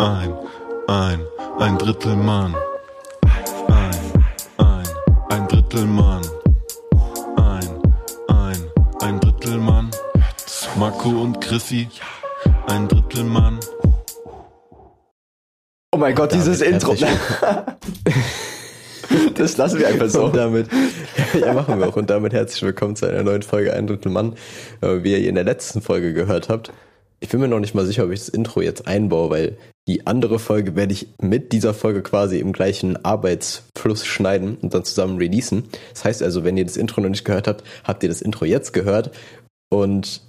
ein, ein, ein Drittel Mann. Ein, ein, ein Drittel Mann. Ein, ein, ein Drittel Mann. Marco und Chrissy, ein Drittel Mann. Oh mein Gott, dieses Intro. das lassen wir einfach so. Und damit, ja, machen wir auch. Und damit herzlich willkommen zu einer neuen Folge Ein Drittel Mann. Äh, Wie ihr in der letzten Folge gehört habt. Ich bin mir noch nicht mal sicher, ob ich das Intro jetzt einbaue, weil die andere Folge werde ich mit dieser Folge quasi im gleichen Arbeitsfluss schneiden und dann zusammen releasen. Das heißt also, wenn ihr das Intro noch nicht gehört habt, habt ihr das Intro jetzt gehört. Und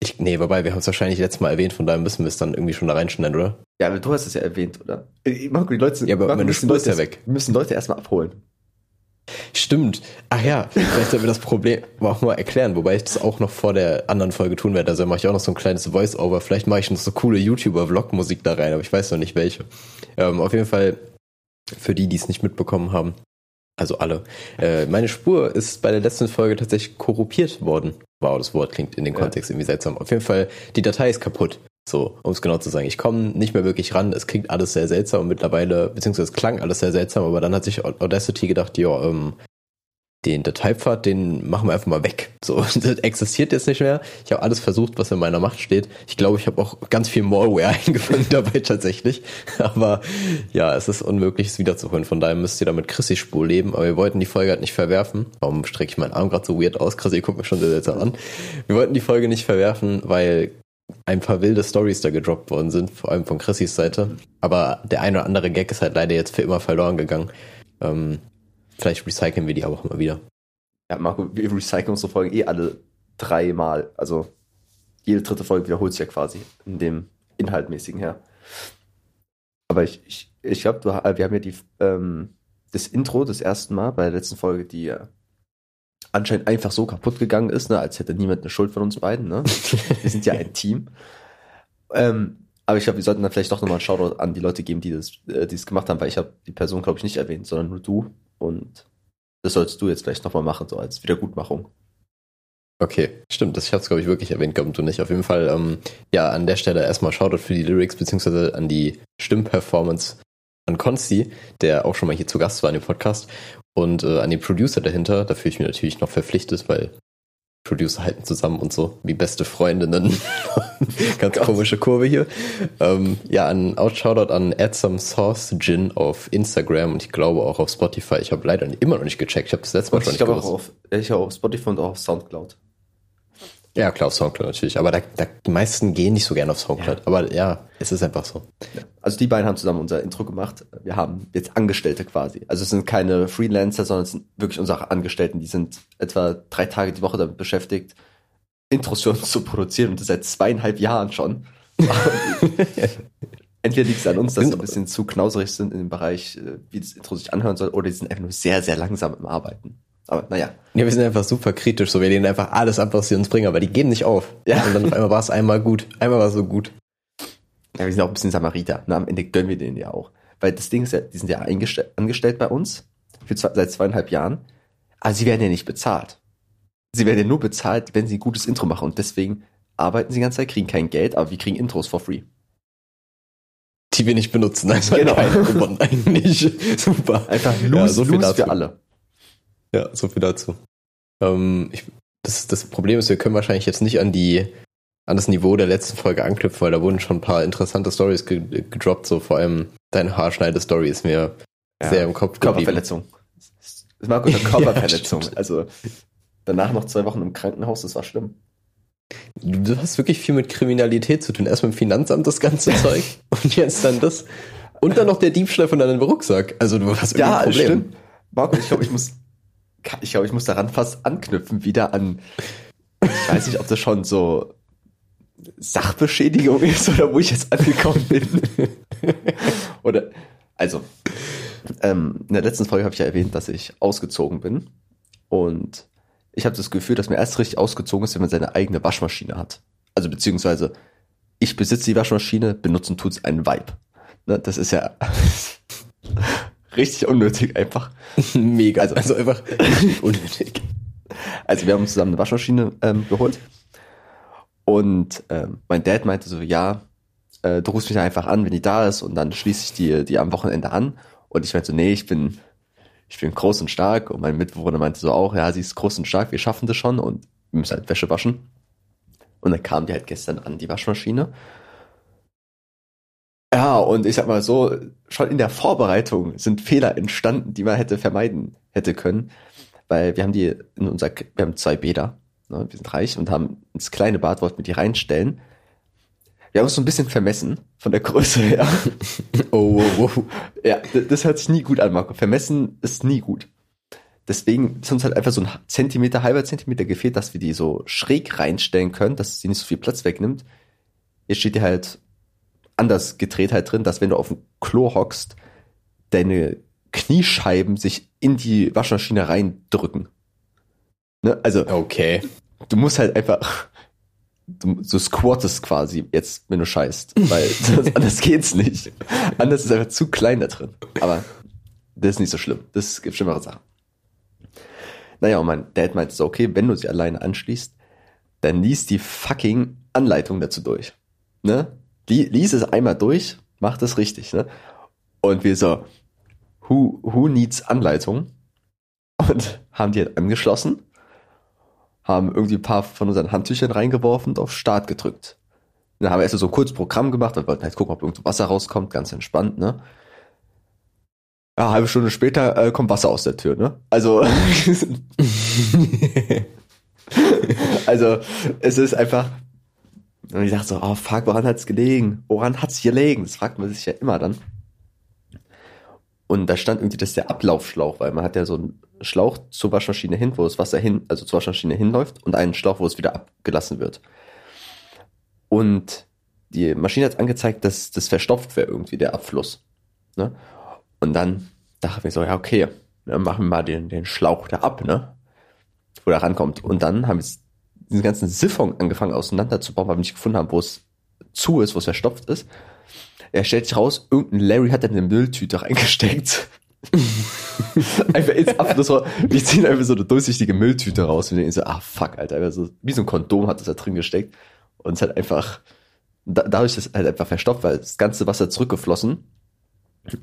ich, nee, wobei, wir haben es wahrscheinlich letztes Mal erwähnt, von daher müssen wir es dann irgendwie schon da reinschneiden, oder? Ja, aber du hast es ja erwähnt, oder? Äh, Marco, die Leute sind, Ja, aber Marco, meine müssen Spur ist Leute, ja weg. Wir müssen Leute erstmal abholen. Stimmt. Ach ja, vielleicht sollten wir das Problem auch mal erklären, wobei ich das auch noch vor der anderen Folge tun werde. Also mache ich auch noch so ein kleines Voice-Over. Vielleicht mache ich noch so coole YouTuber-Vlog-Musik da rein, aber ich weiß noch nicht welche. Ähm, auf jeden Fall, für die, die es nicht mitbekommen haben, also alle, äh, meine Spur ist bei der letzten Folge tatsächlich korruptiert worden. Wow, das Wort klingt in dem Ja. Kontext irgendwie seltsam. Auf jeden Fall, die Datei ist kaputt. So, um es genau zu sagen. Ich komme nicht mehr wirklich ran. Es klingt alles sehr seltsam und mittlerweile, beziehungsweise es klang alles sehr seltsam, aber dann hat sich Audacity gedacht, ja, ähm, den Dateipfad, den machen wir einfach mal weg. So, das existiert jetzt nicht mehr. Ich habe alles versucht, was in meiner Macht steht. Ich glaube, ich habe auch ganz viel Malware eingefangen dabei tatsächlich. Aber ja, es ist unmöglich, es wiederzuholen. Von daher müsst ihr damit Chrissy Spur leben. Aber wir wollten die Folge halt nicht verwerfen. Warum strecke ich meinen Arm gerade so weird aus? Chrissy guckt mich schon sehr seltsam an. Wir wollten die Folge nicht verwerfen, weil ein paar wilde Stories da gedroppt worden sind, vor allem von Chrissys Seite. Aber der eine oder andere Gag ist halt leider jetzt für immer verloren gegangen. Ähm, vielleicht recyceln wir die aber auch mal wieder. Ja, Marco, wir recyceln unsere Folgen eh alle dreimal. Also jede dritte Folge wiederholt sich ja quasi in dem inhaltmäßigen her. Aber ich, ich, ich glaube, wir haben ja die, ähm, das Intro das erste Mal bei der letzten Folge, die anscheinend einfach so kaputt gegangen ist, ne, als hätte niemand eine Schuld von uns beiden. Ne? Wir sind ja ein Team. Ähm, aber ich glaube, wir sollten dann vielleicht doch nochmal einen Shoutout an die Leute geben, die das, äh, die es gemacht haben, weil ich habe die Person, glaube ich, nicht erwähnt, sondern nur du. Und das solltest du jetzt vielleicht nochmal machen, so als Wiedergutmachung. Okay, stimmt, das ich hab's glaube ich wirklich erwähnt, gehabt und du nicht. Auf jeden Fall, ähm, ja, an der Stelle erstmal Shoutout für die Lyrics beziehungsweise an die Stimmperformance an Konsti, der auch schon mal hier zu Gast war in dem Podcast und äh, an den Producer dahinter. Da fühle ich mich natürlich noch verpflichtet, weil Producer halten zusammen und so wie beste Freundinnen. Ganz komische Kurve hier. Ähm, ja, an Out Shoutout an Add Some Sauce Gin auf Instagram und ich glaube auch auf Spotify. Ich habe leider immer noch nicht gecheckt. Ich habe das letzte Mal Und schon ich nicht glaube auch auf, ich auch auf Spotify und auch auf Soundcloud. Ja, klar, auf Soundcloud natürlich. Aber da, da, die meisten gehen nicht so gerne auf Soundcloud. Ja. Aber ja, es ist einfach so. Ja. Also die beiden haben zusammen unser Intro gemacht. Wir haben jetzt Angestellte quasi. Also es sind keine Freelancer, sondern es sind wirklich unsere Angestellten. Die sind etwa drei Tage die Woche damit beschäftigt, Intros für uns zu produzieren und das seit zweieinhalb Jahren schon. Entweder liegt es an uns, dass sie ein bisschen zu knauserig sind in dem Bereich, äh, wie das Intro sich anhören soll, oder die sind einfach nur sehr, sehr langsam im Arbeiten. Aber naja, Ja, wir sind einfach super kritisch. So, wir lehnen einfach alles ab, was sie uns bringen. Aber die geben nicht auf. Ja. Und dann auf einmal war es einmal gut. Einmal war es so gut. Ja, wir sind auch ein bisschen Samariter. Na, am Ende gönnen wir denen ja auch. Weil das Ding ist ja, die sind ja angestellt bei uns für zwei, seit zweieinhalb Jahren. Aber sie werden ja nicht bezahlt. Sie werden ja nur bezahlt, wenn sie ein gutes Intro machen. Und deswegen arbeiten sie die ganze Zeit, kriegen kein Geld, aber wir kriegen Intros for free. Die wir nicht benutzen. Also Genau. gewonnen eigentlich. Super. Einfach Ja, lose, so dazu. für alle. Ja, so viel dazu. Ähm, ich, das, das Problem ist, wir können wahrscheinlich jetzt nicht an die an das Niveau der letzten Folge anknüpfen, weil da wurden schon ein paar interessante Stories ge gedroppt, so vor allem deine Haarschneide-Story ist mir Ja. sehr im Kopf geblieben. Körperverletzung. Das war eine Körperverletzung. stimmt. also danach noch zwei Wochen im Krankenhaus, das war schlimm. Du, du hast wirklich viel mit Kriminalität zu tun. Erst mit dem Finanzamt das ganze Zeug und jetzt dann das. Und dann noch der Diebstahl von deinem Rucksack. Also du hast irgendwie Ja, ein Problem. stimmt. Marco, ich glaube, ich muss, ich glaube, ich muss daran fast anknüpfen, wieder an, ich weiß nicht, ob das schon so Sachbeschädigung ist oder wo ich jetzt angekommen bin. oder, also, ähm, in der letzten Folge habe ich ja erwähnt, dass ich ausgezogen bin und ich habe das Gefühl, dass man erst richtig ausgezogen ist, wenn man seine eigene Waschmaschine hat. Also beziehungsweise ich besitze die Waschmaschine, benutzen tut's einen Vibe. Ne, das ist ja richtig unnötig einfach. Mega. Also- Also, einfach unnötig. Also wir haben uns zusammen eine Waschmaschine ähm, geholt und ähm, mein Dad meinte so, ja, äh, du rufst mich einfach an, wenn die da ist und dann schließe ich die, die am Wochenende an. Und ich meinte so, nee, ich bin, ich bin groß und stark. Und mein Mitbewohner meinte so auch, ja, sie ist groß und stark, wir schaffen das schon und wir müssen halt Wäsche waschen. Und dann kam die halt gestern an, die Waschmaschine. Ja, und ich sag mal so, schon in der Vorbereitung sind Fehler entstanden, die man hätte vermeiden hätte können. Weil wir haben die in unser, wir haben zwei Bäder, ne, wir sind reich und haben ins kleine Bad, wollten wir die reinstellen. Wir haben uns so ein bisschen vermessen von der Größe her. Oh, oh, oh. Ja, das hört sich nie gut an, Marco. Vermessen ist nie gut. Deswegen ist uns halt einfach so ein Zentimeter, halber Zentimeter gefehlt, dass wir die so schräg reinstellen können, dass sie nicht so viel Platz wegnimmt. Jetzt steht die halt anders gedreht halt drin, dass wenn du auf dem Klo hockst, deine Kniescheiben sich in die Waschmaschine reindrücken. Ne? Also Okay. du musst halt einfach, du, du squattest quasi jetzt, wenn du scheißt, weil sonst, anders geht's nicht. Anders ist einfach zu klein da drin. Aber das ist nicht so schlimm. Das gibt schlimmere Sachen. Naja, und mein Dad meinte so, okay, wenn du sie alleine anschließt, dann lies die fucking Anleitung dazu durch. Ne? Li- Lies es einmal durch, mach das richtig, ne? Und wir so, who, who needs Anleitung? Und haben die halt angeschlossen haben irgendwie ein paar von unseren Handtüchern reingeworfen und auf Start gedrückt. Dann haben wir erst so ein kurzes Programm gemacht, wir wollten halt gucken, ob irgendwo Wasser rauskommt, ganz entspannt, ne? Ja, eine halbe Stunde später äh, kommt Wasser aus der Tür, ne? Also, also es ist einfach, und ich dachte so, oh fuck, woran hat's gelegen? Woran hat's gelegen? Das fragt man sich ja immer dann. Und da stand irgendwie, das ist der Ablaufschlauch, weil man hat ja so einen Schlauch zur Waschmaschine hin, wo das Wasser hin, also zur Waschmaschine hinläuft und einen Schlauch, wo es wieder abgelassen wird. Und die Maschine hat angezeigt, dass das verstopft wäre irgendwie, der Abfluss. Ne? Und dann dachte ich so, ja, okay, dann machen wir mal den, den Schlauch da ab, ne? Wo der rankommt. Und dann haben wir diesen ganzen Siphon angefangen auseinanderzubauen, weil wir nicht gefunden haben, wo es zu ist, wo es verstopft ist. Er stellt sich raus, irgendein Larry hat dann eine Mülltüte reingesteckt. einfach ins Abflussrohr. Wir ziehen einfach so eine durchsichtige Mülltüte raus und denken so, ah fuck, Alter, so, wie so ein Kondom hat das da drin gesteckt. Und es hat einfach, da, dadurch ist es halt einfach verstopft, weil das ganze Wasser zurückgeflossen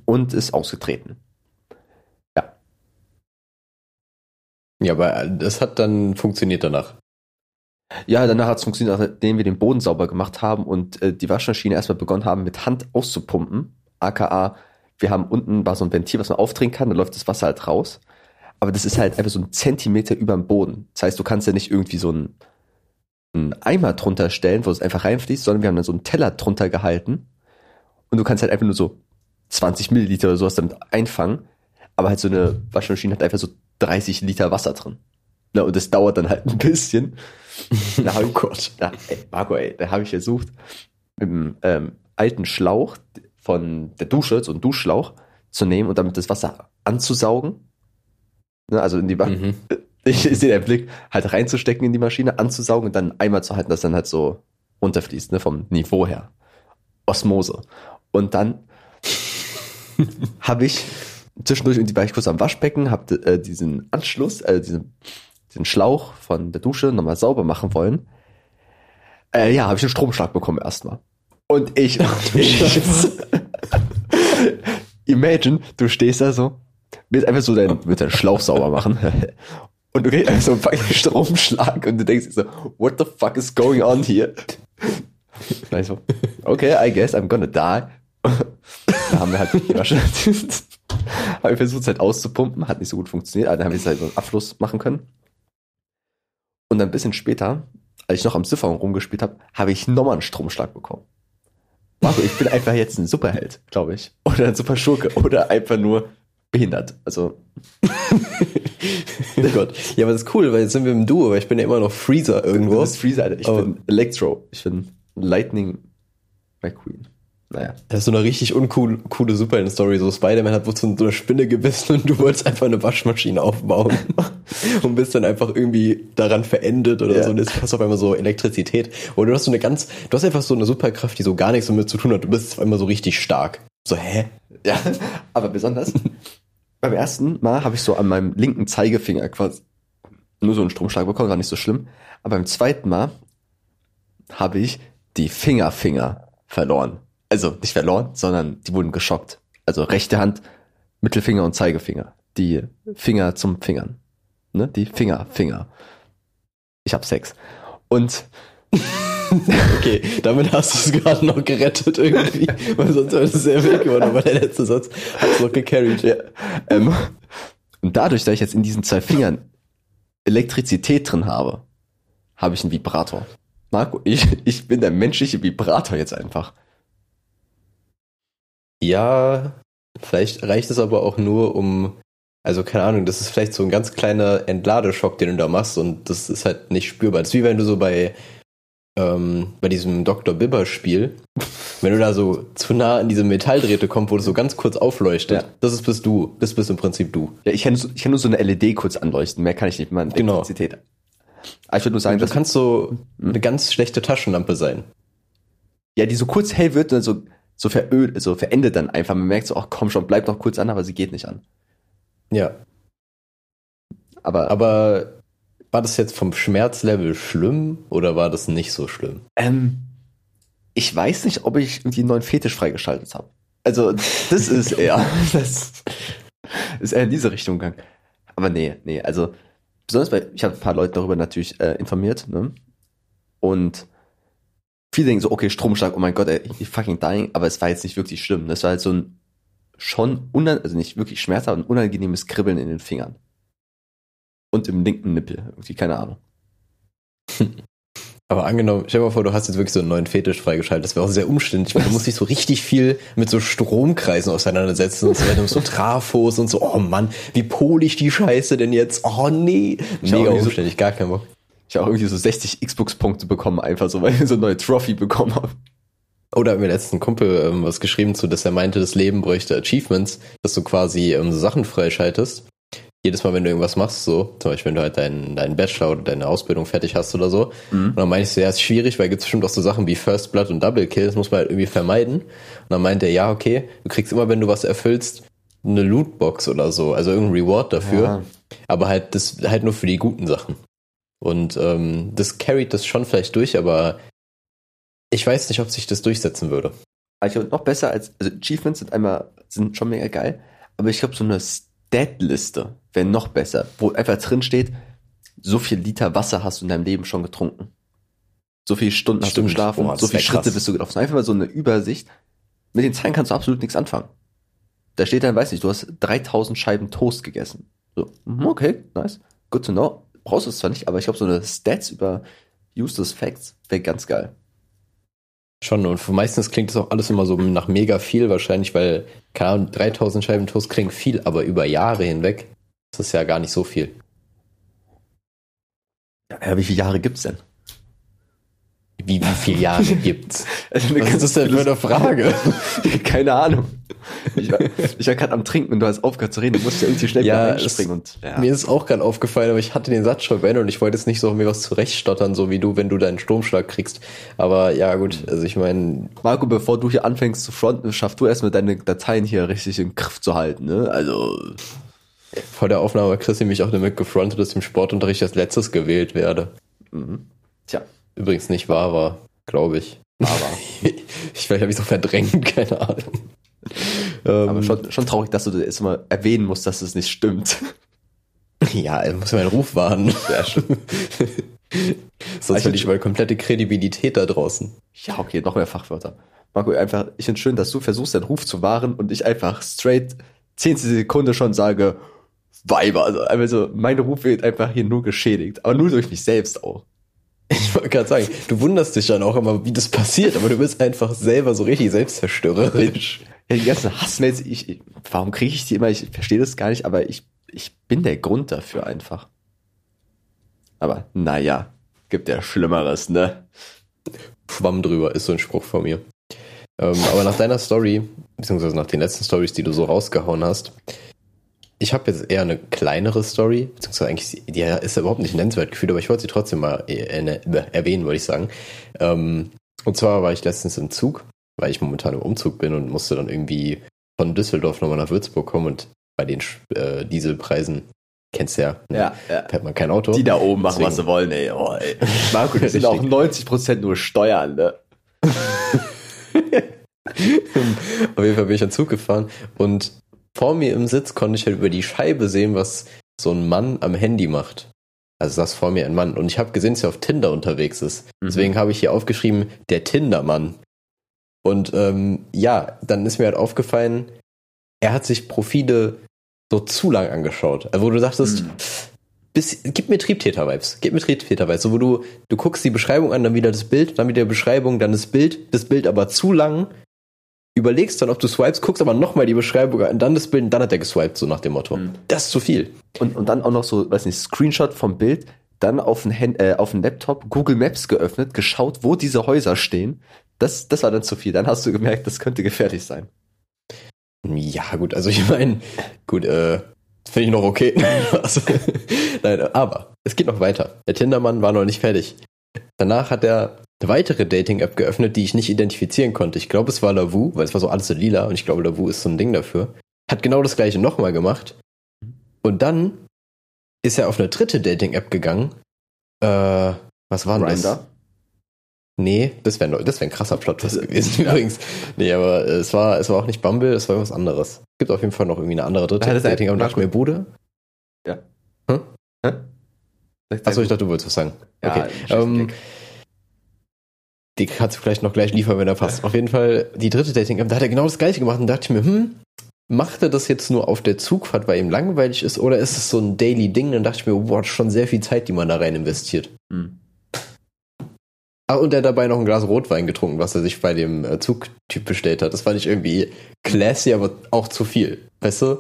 und ist ausgetreten. Ja. Ja, aber das hat dann funktioniert danach. Ja, danach hat es funktioniert, nachdem wir den Boden sauber gemacht haben und äh, die Waschmaschine erstmal begonnen haben, mit Hand auszupumpen. AKA, wir haben unten war so ein Ventil, was man aufdrehen kann, dann läuft das Wasser halt raus. Aber das ist halt einfach so ein Zentimeter über dem Boden. Das heißt, du kannst ja nicht irgendwie so einen, einen Eimer drunter stellen, wo es einfach reinfließt, sondern wir haben dann so einen Teller drunter gehalten. Und du kannst halt einfach nur so 20 Milliliter oder sowas damit einfangen. Aber halt so eine Waschmaschine hat einfach so 30 Liter Wasser drin. Na, und das dauert dann halt ein bisschen. Da hab ich, Oh Gott. Da, ey, Marco, ey, da habe ich versucht, mit einem ähm, alten Schlauch von der Dusche, so einen Duschschlauch, zu nehmen und damit das Wasser anzusaugen. Ne, also in die Mhm. ich, ich sehe den Blick, halt reinzustecken in die Maschine, anzusaugen und dann einmal zu halten, dass dann halt so runterfließt, ne, vom Niveau her. Osmose. Und dann habe ich zwischendurch irgendwie war ich kurz am Waschbecken, habe äh, diesen Anschluss, äh, diesen, diesen Schlauch von der Dusche nochmal sauber machen wollen. Äh, ja, habe ich einen Stromschlag bekommen erstmal. Und ich, ich imagine, du stehst da so, willst einfach so deinen, willst deinen Schlauch sauber machen und du kriegst einfach so einen fucking Stromschlag und du denkst dir so, what the fuck is going on here? Ich so, okay, I guess I'm gonna die. Da haben wir halt die Wasche, haben wir versucht, es halt auszupumpen, hat nicht so gut funktioniert, aber dann haben wir es halt so einen Abfluss machen können. Und ein bisschen später, als ich noch am Siphon rumgespielt habe, habe ich nochmal einen Stromschlag bekommen. Marco, ich bin einfach jetzt ein Superheld, glaube ich. Oder ein Superschurke. Oder einfach nur behindert. Also, Oh Gott. Ja, aber das ist cool, weil jetzt sind wir im Duo, aber ich bin ja immer noch Freezer du irgendwo. bist Freezer, Alter. Ich Oh. bin Electro. Ich bin Lightning McQueen. Naja. Das ist so eine richtig uncoole coole Superhelden-Story. So Spider-Man hat wohl so eine Spinne gebissen und du wolltest einfach eine Waschmaschine aufbauen. und bist dann einfach irgendwie daran verendet oder Ja. so. Und jetzt hast du auf einmal so Elektrizität. Oder du hast so eine ganz, du hast einfach so eine Superkraft, die so gar nichts damit zu tun hat. Du bist auf einmal so richtig stark. So, hä? Ja, aber besonders beim ersten Mal habe ich so an meinem linken Zeigefinger quasi nur so einen Stromschlag bekommen, war nicht so schlimm. Aber beim zweiten Mal habe ich die Fingerfinger verloren. Also nicht verloren, sondern die wurden geschockt. Also rechte Hand, Mittelfinger und Zeigefinger. Die Finger zum Fingern. Ne? Die Finger, Finger. Ich hab Sex. Und Okay, damit hast du es gerade noch gerettet irgendwie, weil sonst wäre das sehr weg geworden, aber der letzte Satz hat es noch gecarried. Ja. Ähm, und dadurch, dass ich jetzt in diesen zwei Fingern Elektrizität drin habe, habe ich einen Vibrator. Marco, ich, ich bin der menschliche Vibrator jetzt einfach. Ja, vielleicht reicht es aber auch nur um, also keine Ahnung, das ist vielleicht so ein ganz kleiner Entladeschock, den du da machst und das ist halt nicht spürbar. Das ist wie wenn du so bei, ähm, bei diesem Dr. Bibber Spiel, wenn du da so zu nah an diese Metalldrähte kommst, wo das so ganz kurz aufleuchtet, Ja. das ist bist du, das bist im Prinzip du. Ja, ich kann, ich kann nur so eine LED kurz anleuchten, mehr kann ich nicht, man Genau. Elektrizität. Aber ich würde nur sagen, Du dass kannst so eine ganz schlechte Taschenlampe sein. ja, die so kurz hell wird und so, so verölt, so verendet dann einfach. Man merkt so, ach komm schon, bleib doch kurz an, aber sie geht nicht an. Ja. Aber, Aber war das jetzt vom Schmerzlevel schlimm oder war das nicht so schlimm? ähm, ich weiß nicht, ob ich irgendwie einen neuen Fetisch freigeschaltet habe. Also, das ist eher, das ist eher in diese Richtung gegangen. Aber nee, nee, also, besonders weil ich habe ein paar Leute darüber natürlich äh, informiert, ne? Und viele denken so, okay, Stromschlag, oh mein Gott, ey, ich fucking dying, aber es war jetzt nicht wirklich schlimm. Das war halt so ein schon, unan also nicht wirklich schmerzhaft, aber ein unangenehmes Kribbeln in den Fingern. Und im linken Nippel, irgendwie, keine Ahnung. Aber angenommen, stell dir mal vor, du hast jetzt wirklich so einen neuen Fetisch freigeschaltet. Das wäre auch sehr umständlich, weil du musst dich so richtig viel mit so Stromkreisen auseinandersetzen und so weiter, so Trafos und so, oh Mann, wie pole ich die Scheiße denn jetzt? Oh nee. Mega umständlich, gar kein Bock. Ich habe irgendwie so 60 Xbox-Punkte bekommen, einfach so, weil ich so eine neue Trophy bekommen habe. Oder hat mir letzten Kumpel ähm, was geschrieben zu, dass er meinte, das Leben bräuchte Achievements, dass du quasi ähm, so Sachen freischaltest. Jedes Mal, wenn du irgendwas machst, so, zum Beispiel, wenn du halt deinen, deinen Bachelor oder deine Ausbildung fertig hast oder so. Und dann meinte ich so, ja, ist schwierig, weil gibt's bestimmt auch so Sachen wie First Blood und Double Kill, das muss man halt irgendwie vermeiden. Und dann meinte er, ja, okay, du kriegst immer, wenn du was erfüllst, eine Lootbox oder so, also irgendein Reward dafür. Ja. Aber halt, das halt nur für die guten Sachen. Und ähm, das carried das schon vielleicht durch, aber ich weiß nicht, ob sich das durchsetzen würde. Also noch besser als, also Achievements sind einmal, sind schon mega geil, aber ich glaube so eine Stat-Liste wäre noch besser, wo einfach drin steht, so viel Liter Wasser hast du in deinem Leben schon getrunken. So viele Stunden hast Stimmt. du geschlafen, Boah, so viele Schritte krass. bist du gelaufen. Einfach mal so eine Übersicht. Mit den Zahlen kannst du absolut nichts anfangen. Da steht dann, weiß nicht, du hast 3000 Scheiben Toast gegessen. So, mhm, okay, nice, good to know. Brauchst du es zwar nicht, aber ich glaube so eine Stats über Useless Facts wäre ganz geil. Schon, und meistens klingt das auch alles immer so nach mega viel wahrscheinlich, weil, keine Ahnung, 3000 Scheiben Toast klingt viel, aber über Jahre hinweg ist das ja gar nicht so viel. Ja, wie viele Jahre gibt's denn? Wie, wie viele Jahre gibt's? Also, Was ist das denn für eine Frage? Keine Ahnung. Ich war, ich war gerade am Trinken und du hast aufgehört zu reden. Du musst ja irgendwie schnell Ja, wieder es- einspringen und ja. Mir ist auch gerade aufgefallen, aber ich hatte den Satz schon beendet und ich wollte jetzt nicht so mir was zurechtstottern, so wie du, wenn du deinen Stromschlag kriegst. Aber ja, gut, also ich meine, Marco, bevor du hier anfängst zu fronten, schaff du erstmal deine Dateien hier richtig im Griff zu halten, ne? Also, vor der Aufnahme hat Chrissy mich auch damit gefrontet, dass im Sportunterricht als letztes gewählt werde. mhm. tja, Übrigens nicht wahr war, glaube ich. aber, Ich vielleicht habe ich so verdrängt, keine Ahnung. Ähm, aber schon, schon traurig, dass du das erstmal erwähnen musst, dass es nicht stimmt. ja, er muss meinen Ruf wahren. Ja. Sonst verliere ich meine komplette Kredibilität da draußen. Ja, okay, noch mehr Fachwörter. Marco, einfach, ich finde schön, dass du versuchst, deinen Ruf zu wahren und ich einfach straight 10 Sekunden schon sage, Weiber. Also, einfach so, mein Ruf wird einfach hier nur geschädigt. Aber nur durch mich selbst auch. Ich wollte gerade sagen, du wunderst dich dann auch immer, wie das passiert, aber du bist einfach selber so richtig selbstzerstörerisch. Ja, die ganzen Hassmails, ich, ich, warum kriege ich die immer? Ich verstehe das gar nicht, aber ich, ich bin der Grund dafür einfach. Aber naja, gibt ja Schlimmeres, ne? Schwamm drüber, ist so ein Spruch von mir. Ähm, aber nach deiner Story, beziehungsweise nach den letzten Stories, die du so rausgehauen hast, ich habe jetzt eher eine kleinere Story, beziehungsweise eigentlich, die ist ja überhaupt nicht nennenswert gefühlt, aber ich wollte sie trotzdem mal äh, äh, erwähnen, wollte ich sagen. Ähm, und zwar war ich letztens im Zug, weil ich momentan im Umzug bin und musste dann irgendwie von Düsseldorf nochmal nach Würzburg kommen und bei den äh, Dieselpreisen, kennst du ja, ne, Ja, ja. fährt man kein Auto. Die da oben machen, Deswegen- was sie wollen, ey. Oh, ey. Marco, das sind auch Richtig. 90% nur Steuern, ne? Auf jeden Fall bin ich an Zug gefahren und vor mir im Sitz konnte ich halt über die Scheibe sehen, was so ein Mann am Handy macht. Also saß vor mir ein Mann und ich habe gesehen, dass er auf Tinder unterwegs ist. Mhm. Deswegen habe ich hier aufgeschrieben, der Tinder-Mann. Und ähm, ja, dann ist mir halt aufgefallen, er hat sich Profile so zu lang angeschaut. Also wo du dachtest, Mhm. bis, gib mir Triebtäter-Vibes, gib mir Triebtäter-Vibes. So wo du, du guckst die Beschreibung an, dann wieder das Bild, dann wieder Beschreibung, dann das Bild, das Bild aber zu lang, überlegst dann, ob du swipes, guckst aber nochmal die Beschreibung an, dann das Bild und dann hat er geswiped, so nach dem Motto. Mhm. Das ist zu viel. Und, und dann auch noch so, weiß nicht, Screenshot vom Bild, dann auf den, Hand, äh, auf den Laptop Google Maps geöffnet, geschaut, wo diese Häuser stehen. Das, das war dann zu viel. Dann hast du gemerkt, das könnte gefährlich sein. Ja, gut, also ich meine, gut, äh, finde ich noch okay. also, nein, aber es geht noch weiter. Der Tindermann war noch nicht fertig. Danach hat er weitere Dating-App geöffnet, die ich nicht identifizieren konnte. Ich glaube, es war Lavu, weil es war so alles so lila und ich glaube, Lavu ist so ein Ding dafür. Hat genau das gleiche nochmal gemacht. Und dann ist er auf eine dritte Dating-App gegangen. Äh, was war denn das? Nee, das wäre das wär ein krasser Plot gewesen ja. übrigens. Nee, aber es war, es war auch nicht Bumble, es war irgendwas anderes. Gibt auf jeden Fall noch irgendwie eine andere dritte ist- Dating, aber dachte mir, Bude? Ja. Hm? Hä? Achso, ich dachte, du wolltest was sagen. Ja, Okay. Ähm. Die kannst du vielleicht noch gleich liefern, wenn er passt. Auf jeden Fall, die dritte Dating-App, da hat er genau das gleiche gemacht und dachte ich mir, hm, macht er das jetzt nur auf der Zugfahrt, weil ihm langweilig ist, oder ist es so ein Daily-Ding? Dann dachte ich mir, boah, schon sehr viel Zeit, die man da rein investiert. Hm. Ah, und er hat dabei noch ein Glas Rotwein getrunken, was er sich bei dem äh, Zugtyp bestellt hat. Das fand ich irgendwie classy, aber auch zu viel. Weißt du?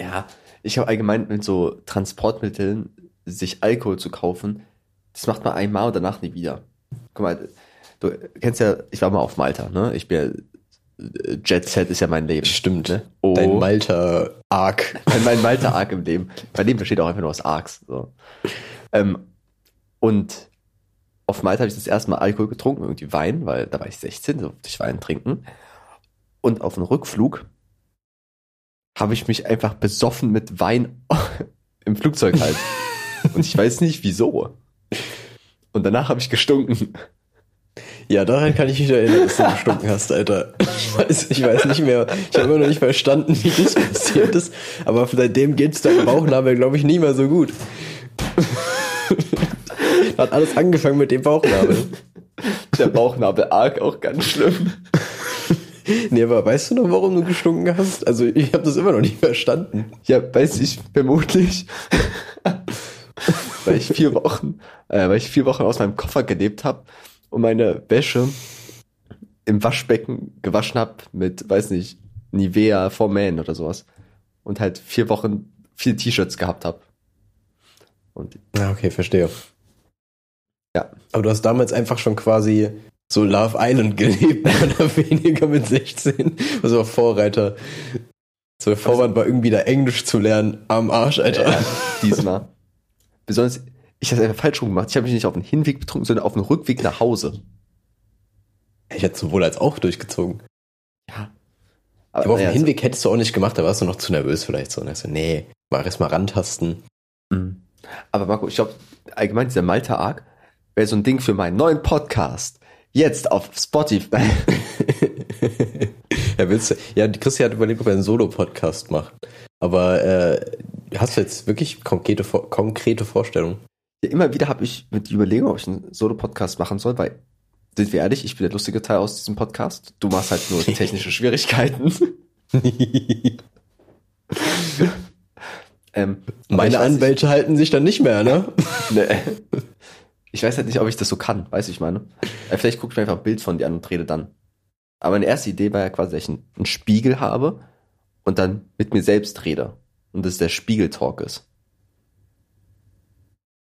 Ja, ich habe allgemein mit so Transportmitteln sich Alkohol zu kaufen, das macht man einmal und danach nie wieder. Guck mal, du kennst ja, ich war mal auf Malta, ne? Ich bin ja, Jet Set ist ja mein Leben. Stimmt. Ne? Oh, Dein Malta Arc. mein, mein Malta Arc im Leben. Mein Leben besteht auch einfach nur aus Arcs. So. Ähm, und auf Malta habe ich das erste Mal Alkohol getrunken, irgendwie Wein, weil da war ich 16, so durfte ich Wein trinken. Und auf dem Rückflug habe ich mich einfach besoffen mit Wein im Flugzeug halt. Und ich weiß nicht wieso. Und danach habe ich gestunken. Ja, daran kann ich mich erinnern, dass du gestunken hast, Alter. Ich weiß, ich weiß nicht mehr. Ich habe immer noch nicht verstanden, wie das passiert ist. Aber seitdem geht's deinem Bauchnabel, glaube ich, nicht mehr so gut. Hat alles angefangen mit dem Bauchnabel. Der Bauchnabel-Arc auch ganz schlimm. Nee, aber weißt du noch, warum du gestunken hast? Also ich habe das immer noch nicht verstanden. Ja, weiß ich, vermutlich. weil ich vier Wochen, äh, weil ich vier Wochen aus meinem Koffer gelebt habe und meine Wäsche im Waschbecken gewaschen habe mit, weiß nicht, Nivea for Man oder sowas. Und halt vier Wochen vier T-Shirts gehabt habe. Und Ja, okay, verstehe. Ja. Aber du hast damals einfach schon quasi so Love Island gelebt, oder weniger mit 16. Also war Vorreiter. So der Vorwand war irgendwie da Englisch zu lernen. Am Arsch, Alter. äh, diesmal. Besonders, ich habe einfach falsch rum gemacht. Ich habe mich nicht auf den Hinweg betrunken, sondern auf den Rückweg nach Hause. Ich hätte sowohl als auch durchgezogen. Ja. Aber auf naja, dem Hinweg hättest du auch nicht gemacht, da warst du noch zu nervös vielleicht so. Und so, nee, mach erst mal rantasten. Mhm. Aber Marco, ich glaube, allgemein dieser Malta-Arc wäre so ein Ding für meinen neuen Podcast. Jetzt auf Spotify. ja, willst du, ja, die Christi hat überlegt, ob er einen Solo-Podcast macht. Aber äh, hast du jetzt wirklich konkrete, konkrete Vorstellungen? Ja, immer wieder habe ich mit die Überlegung, ob ich einen Solo-Podcast machen soll, weil, sind wir ehrlich, ich bin der lustige Teil aus diesem Podcast. Du machst halt nur technische Schwierigkeiten. ähm, Meine ich Anwälte halten sich dann nicht mehr, ne? Nee. Ich weiß halt nicht, ob ich das so kann, weiß ich meine. Äh, Vielleicht gucke ich mir einfach ein Bild von dir an und rede dann. Aber meine erste Idee war ja quasi, dass ich einen, einen Spiegel habe und dann mit mir selbst rede. Und das der Spiegeltalk ist.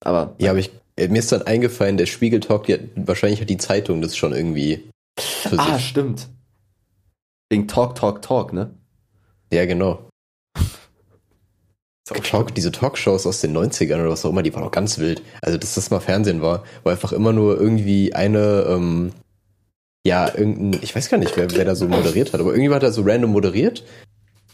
Aber Ja, aber ich, äh, mir ist dann eingefallen, der Spiegeltalk, die, hat- wahrscheinlich hat die Zeitung das schon irgendwie für ah, sich. stimmt. Wegen Talk, Talk, Talk, ne? Ja, genau. Talk, diese Talkshows aus den 90ern oder was auch immer, die waren auch ganz wild. Also, dass das mal Fernsehen war, wo einfach immer nur irgendwie eine, ähm, ja, irgendein, ich weiß gar nicht, wer, wer da so moderiert hat, aber irgendwie hat er so random moderiert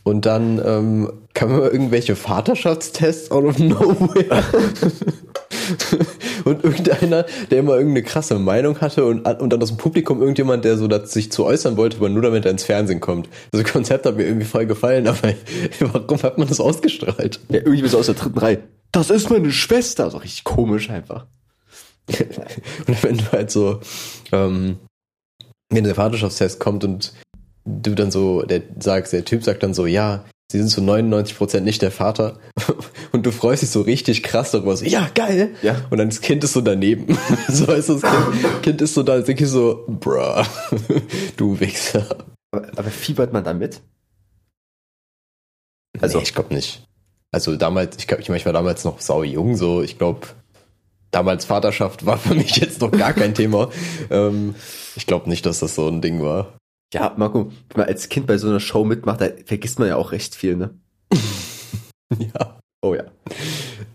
und dann ähm, kamen immer irgendwelche Vaterschaftstests out of nowhere. und irgendeiner, der immer irgendeine krasse Meinung hatte und, und dann aus dem Publikum irgendjemand, der so dass sich zu äußern wollte, aber nur damit er ins Fernsehen kommt. Das Konzept hat mir irgendwie voll gefallen, aber warum hat man das ausgestrahlt? Ja, irgendwie so aus der dritten Reihe. Das ist meine Schwester. So richtig komisch einfach. und wenn du halt so, ähm, wenn der Vaterschaftstest kommt und du dann so, der sagst, der Typ sagt dann so, ja, sie sind zu 99% nicht der Vater und du freust dich so richtig krass darüber, so, ja, geil. Ja. Und dann das Kind ist so daneben. so ist das kind, kind ist so da, denke ich so, bruh, du Wichser. Aber, aber fiebert man damit? Also, nee, ich glaube nicht. Also damals, ich glaube, ich, mein, ich war damals noch sau jung, so, ich glaube, damals Vaterschaft war für mich jetzt noch gar kein Thema. Ähm, ich glaube nicht, dass das so ein Ding war. Ja, Marco, wenn man als Kind bei so einer Show mitmacht, da vergisst man ja auch recht viel, ne? ja. Oh ja.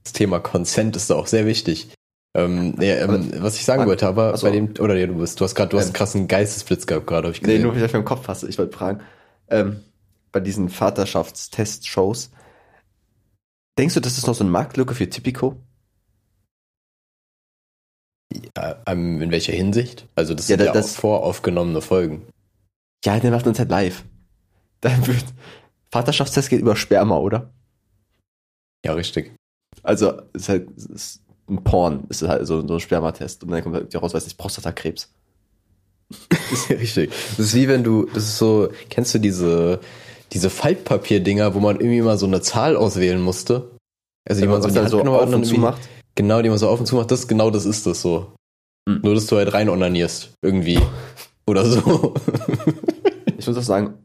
Das Thema Consent ist da auch sehr wichtig. Ähm, nee, ähm, was ich sagen wollte, aber Achso. bei dem, oder ja, du bist, du hast gerade, du hast einen Ähm. krassen Geistesblitz gehabt gerade, habe ich Nee, gesehen. nur weil ich auf meinem Kopf fasse. Ich wollte fragen, ähm, bei diesen Vaterschaftstest-Shows, denkst du, das ist noch so eine Marktlücke für Typico? Ja, ähm, in welcher Hinsicht? Also das Ja, sind da- ja das- auch voraufgenommene Folgen. Ja, der macht uns halt live. Dann wird Vaterschaftstest geht über Sperma, oder? Ja, richtig. Also, es ist halt ist ein Porn, es ist halt so, so ein Spermatest. Und dann kommt halt raus, weiß nicht, Prostatakrebs. richtig. Das ist wie wenn du, das ist so, kennst du diese, diese Faltpapier-Dinger, wo man irgendwie mal so eine Zahl auswählen musste? Also die man so in die dann Hand so auf und und zu macht. Genau, die man so auf und zu macht, das genau das ist das so. Hm. Nur, dass du halt rein onanierst. Irgendwie. Oder so. Ich muss auch sagen,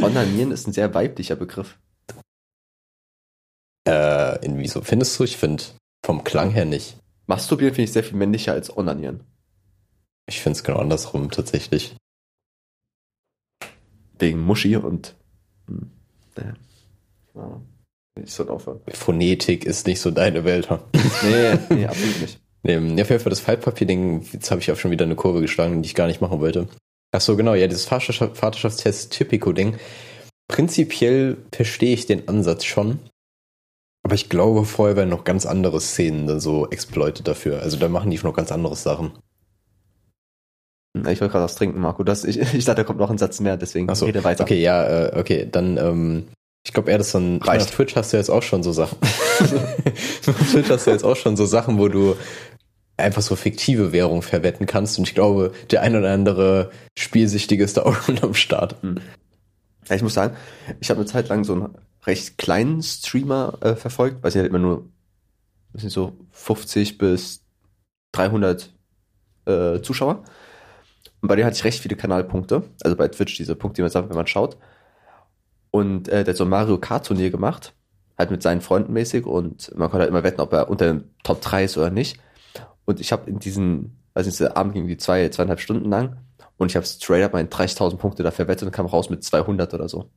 Onanieren ist ein sehr weiblicher Begriff. äh, in wieso findest du? Ich finde vom Klang her nicht. Masturbieren finde ich sehr viel männlicher als Onanieren. Ich finde es genau andersrum tatsächlich. Wegen Muschi und. Hm, äh, ja, ich soll aufhören. Phonetik ist nicht so deine Welt. ha? Nee, nee, absolut nicht. Nee, ja, Fall das Faltpapier-Ding, jetzt habe ich auch schon wieder eine Kurve geschlagen, die ich gar nicht machen wollte. Ach so, genau, ja, dieses Vaterschaft, Vaterschaftstest-Typico-Ding. Prinzipiell verstehe ich den Ansatz schon. Aber ich glaube, vorher werden noch ganz andere Szenen dann so exploitet dafür. Also da machen die noch ganz andere Sachen. Ich wollte gerade was trinken, Marco. Das, ich, ich dachte, da kommt noch ein Satz mehr, deswegen Ach so, rede weiter. Okay, ja, äh, okay, dann, ähm, ich glaube eher, das ist so ein, ich meine, Reicht. auf Twitch hast du jetzt auch schon so Sachen. auf Twitch hast du jetzt auch schon so Sachen, wo du einfach so fiktive Währung verwetten kannst und ich glaube, der ein oder andere Spielsüchtige ist da auch schon am Start. Ja, ich muss sagen, ich habe eine Zeit lang so einen recht kleinen Streamer äh, verfolgt, weil sie halt immer nur sind so 50 bis 300 äh, Zuschauer. Und bei denen hatte ich recht viele Kanalpunkte, also bei Twitch diese Punkte, die man sammelt, wenn man schaut. Und äh, der hat so ein Mario Kart Turnier gemacht, halt mit seinen Freunden mäßig und man konnte halt immer wetten, ob er unter den Top 3 ist oder nicht. Und ich habe in diesen, also dieser Abend ging die zwei, zweieinhalb Stunden lang und ich habe straight up meine 30.000 Punkte da verwettet und kam raus mit 200 oder so.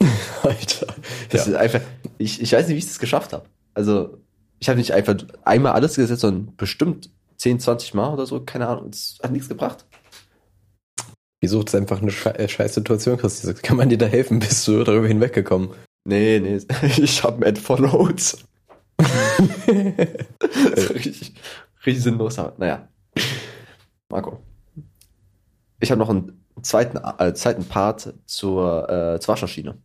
Alter. Das Ja. ist einfach, ich, ich weiß nicht, wie ich das geschafft habe. Also, ich habe nicht einfach einmal alles gesetzt, sondern bestimmt 10, 20 Mal oder so, keine Ahnung, es hat nichts gebracht. Wieso ist einfach eine äh, scheiß Situation, Christi? Kann man dir da helfen? Bist du darüber hinweggekommen? Nee, nee, ich habe Mad Followed. Richtig, sinnlos, aber naja. Marco. Ich habe noch einen zweiten, äh, zweiten Part zur, äh, zur Waschmaschine.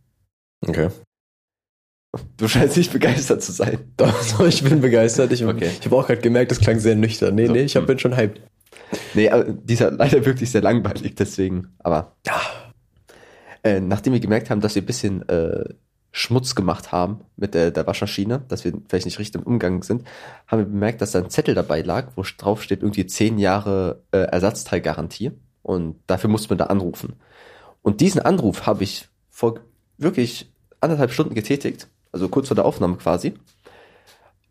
Okay. Du scheinst nicht begeistert zu sein. Doch, ich bin begeistert. Ich, Okay. ich habe auch gerade gemerkt, das klang sehr nüchtern. Nee, So, nee, ich hab, bin schon hyped. Nee, aber dieser leider wirklich sehr langweilig, deswegen. Aber Ja. äh, nachdem wir gemerkt haben, dass wir ein bisschen äh, Schmutz gemacht haben mit der, der Waschmaschine, dass wir vielleicht nicht richtig im Umgang sind, haben wir bemerkt, dass da ein Zettel dabei lag, wo drauf steht irgendwie 10 Jahre äh, Ersatzteilgarantie. Und dafür musste man da anrufen. Und diesen Anruf habe ich vor wirklich anderthalb Stunden getätigt, also kurz vor der Aufnahme quasi.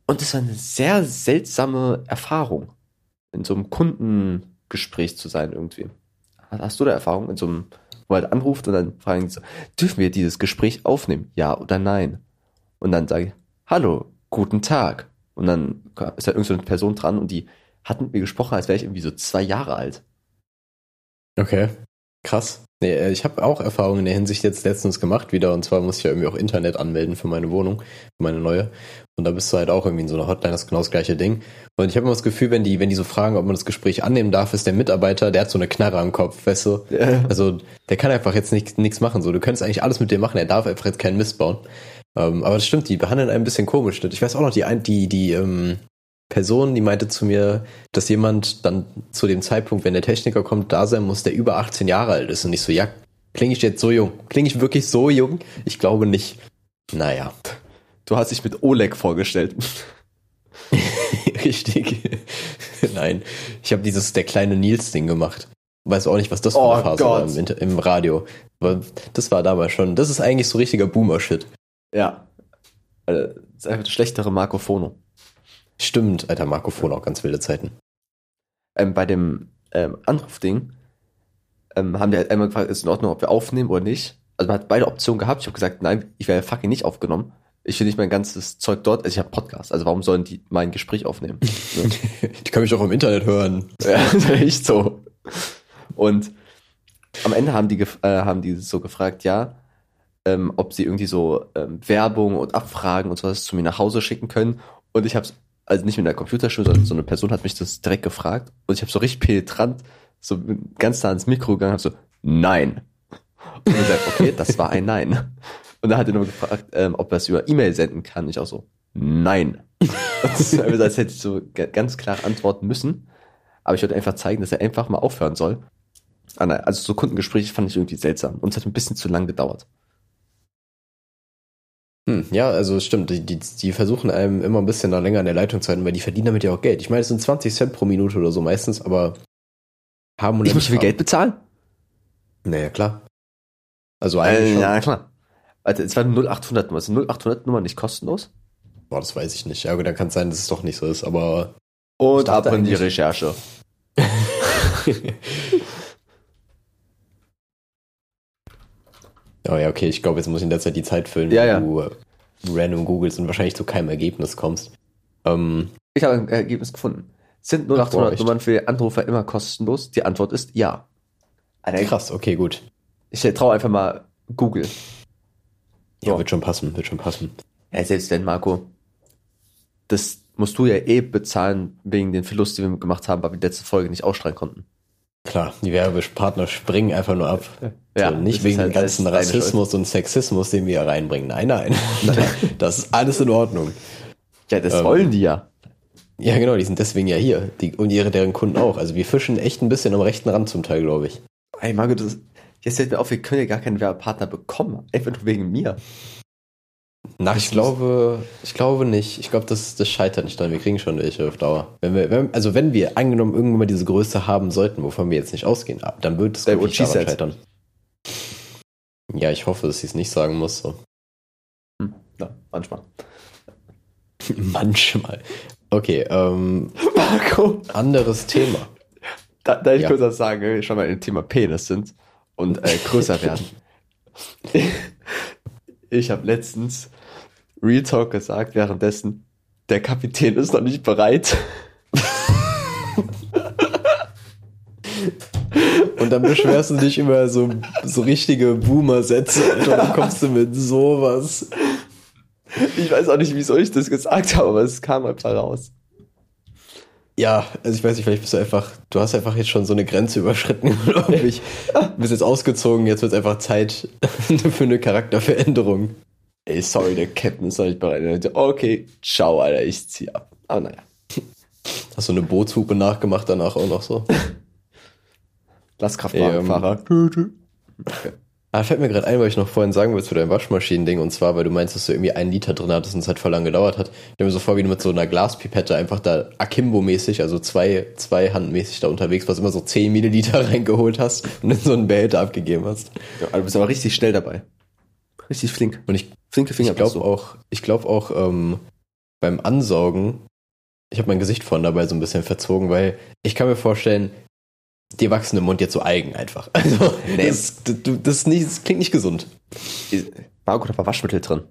Und es war eine sehr seltsame Erfahrung, in so einem Kundengespräch zu sein irgendwie. Hast du da Erfahrung in so einem, wo halt anruft und dann fragen so, dürfen wir dieses Gespräch aufnehmen? Ja oder nein? Und dann sage ich, hallo, guten Tag. Und dann ist da irgend so eine Person dran und die hat mit mir gesprochen, als wäre ich irgendwie so zwei Jahre alt. Okay. Krass. Nee, äh, ich habe auch Erfahrungen in der Hinsicht jetzt letztens gemacht wieder. Und zwar muss ich ja irgendwie auch Internet anmelden für meine Wohnung, für meine neue. Und da bist du halt auch irgendwie in so einer Hotline, das ist genau das gleiche Ding. Und ich habe immer das Gefühl, wenn die, wenn die so fragen, ob man das Gespräch annehmen darf, ist der Mitarbeiter, der hat so eine Knarre am Kopf, weißt du? Ja. Also der kann einfach jetzt nichts nichts machen. So, du könntest eigentlich alles mit dem machen, er darf einfach jetzt keinen Mist bauen. Ähm, aber das stimmt, die behandeln einen ein bisschen komisch. Ich weiß auch noch, die, die, die ähm, Person, die meinte zu mir, dass jemand dann zu dem Zeitpunkt, wenn der Techniker kommt, da sein muss, der über 18 Jahre alt ist. Und ich so, ja, klinge ich jetzt so jung? Klinge ich wirklich so jung? Ich glaube nicht. Naja, Du hast dich mit Oleg vorgestellt. richtig. Nein, ich habe dieses der kleine Nils-Ding gemacht. Weiß auch nicht, was das für Oh eine Phase war Gott. im, Inter- im Radio. Aber das war damals schon. Das ist eigentlich so richtiger Boomer-Shit. Ja. Also, Das ist einfach das schlechtere Marco Fono. Stimmt, alter Marco Fohn auch ganz wilde Zeiten. Ähm, bei dem ähm, Anrufding ähm, haben die halt einmal gefragt, ist in Ordnung, ob wir aufnehmen oder nicht. Also man hat beide Optionen gehabt. Ich habe gesagt, nein, ich werde fucking nicht aufgenommen. Ich will nicht mein ganzes Zeug dort, also ich habe Podcast, also warum sollen die mein Gespräch aufnehmen? Die kann mich auch im Internet hören. Ja, echt so. Und am Ende haben die, äh, haben die so gefragt, ja, ähm, ob sie irgendwie so ähm, Werbung und Abfragen und sowas zu mir nach Hause schicken können. Und ich habe also nicht mit einer Computerstimme, sondern so eine Person hat mich das direkt gefragt. Und ich habe so richtig penetrant, so ganz nah ans Mikro gegangen, habe so, nein. Und ich gesagt, okay, das war ein Nein. Und dann hat er nur gefragt, ähm, ob er es über E-Mail senden kann. Ich auch so, nein. Das hätte ich so ga- ganz klar antworten müssen. Aber ich wollte einfach zeigen, dass er einfach mal aufhören soll. Also so Kundengespräche fand ich irgendwie seltsam. Und es hat ein bisschen zu lang gedauert. Hm, ja, also es stimmt. Die, die, die versuchen einem immer ein bisschen länger in der Leitung zu halten, weil die verdienen damit ja auch Geld. Ich meine, es sind 20 Cent pro Minute oder so meistens, aber haben und Ich muss viel Geld bezahlen? Naja, klar. Also eigentlich Äh, schon. ja, klar. Warte, es war eine 0800 Nummer. Ist eine 0800 Nummer nicht kostenlos? Boah, das weiß ich nicht. Ja, gut, dann kann es sein, dass es doch nicht so ist, aber Und ab in die Recherche. Oh ja, okay, ich glaube, jetzt muss ich in der Zeit die Zeit füllen, Ja, ja. du äh, random googelst und wahrscheinlich zu keinem Ergebnis kommst. Ähm, Ich habe ein Ergebnis gefunden. Sind Boah, 0800 echt? Nummern für Anrufer immer kostenlos? Die Antwort ist ja. Alter, krass, okay, gut. Ich traue einfach mal Google. Ja, So. wird schon passen, wird schon passen. Ja, selbst wenn, Marco. Das musst du ja eh bezahlen wegen den Verlust, die wir gemacht haben, weil wir die letzte Folge nicht ausstrahlen konnten. Klar, die Werbepartner springen einfach nur ab. Ja, so, nicht wegen ist dem halt ganzen Rassismus und Sexismus, den wir hier reinbringen. Nein, nein. das ist alles in Ordnung. Ja, das Ähm, wollen die ja. Ja, genau, die sind deswegen ja hier. Die, und ihre, deren Kunden auch. Also wir fischen echt ein bisschen am rechten Rand zum Teil, glaube ich. Ey, Marco, das, jetzt fällt mir auf, wir können ja gar keinen Werbepartner bekommen. Einfach nur wegen mir. Na, ich glaube, ich glaube nicht. Ich glaube, das, das scheitert nicht dran. Wir kriegen schon welche auf Dauer. Wenn wir, wenn, also wenn wir angenommen irgendwann mal diese Größe haben sollten, wovon wir jetzt nicht ausgehen, dann wird es said. scheitern. Ja, ich hoffe, dass sie es nicht sagen muss. So. Hm, ja, manchmal. Manchmal. Okay, ähm, Marco, anderes Thema. da, da ich Ja. kurz was sagen, wenn wir schon mal im Thema Penis sind und äh, größer werden. ich habe letztens Real Talk gesagt, währenddessen, der Kapitän ist noch nicht bereit. Und dann beschwerst du dich über so, so richtige Boomer-Sätze, Alter. Dann kommst du mit sowas. Ich weiß auch nicht, wieso ich das gesagt habe, aber es kam einfach raus. Ja, also ich weiß nicht, vielleicht bist du einfach, du hast einfach jetzt schon so eine Grenze überschritten, glaube ich. Du bist jetzt ausgezogen, jetzt wird es einfach Zeit für eine Charakterveränderung. Ey, sorry, der Captain ist noch nicht bereit. Und Okay, ciao, Alter, ich zieh ab. Aber naja, Hast du eine Bootshupe nachgemacht danach auch noch so? Lastkraftwagenfahrer. Ah, fällt mir gerade ein, weil ich noch vorhin sagen wollte zu deinem Waschmaschinen-Ding und zwar, weil du meinst, dass du irgendwie einen Liter drin hattest und es halt voll lang gedauert hat. Ich stell mir so vor, wie du mit so einer Glaspipette einfach da Akimbo-mäßig, also zwei, zwei handmäßig da unterwegs warst, immer so 10 Milliliter reingeholt hast und in so einen Behälter abgegeben hast. Ja, also du bist aber richtig schnell dabei. Richtig flink. Und ich Flinke Finger. Ich glaube auch, ich glaube auch ähm, beim Ansaugen, ich habe mein Gesicht vorhin dabei so ein bisschen verzogen, weil ich kann mir vorstellen, dir wachsen im Mund jetzt so Algen einfach. Also Nee. das, das, das, nicht, das klingt nicht gesund. Marco, da war Waschmittel drin.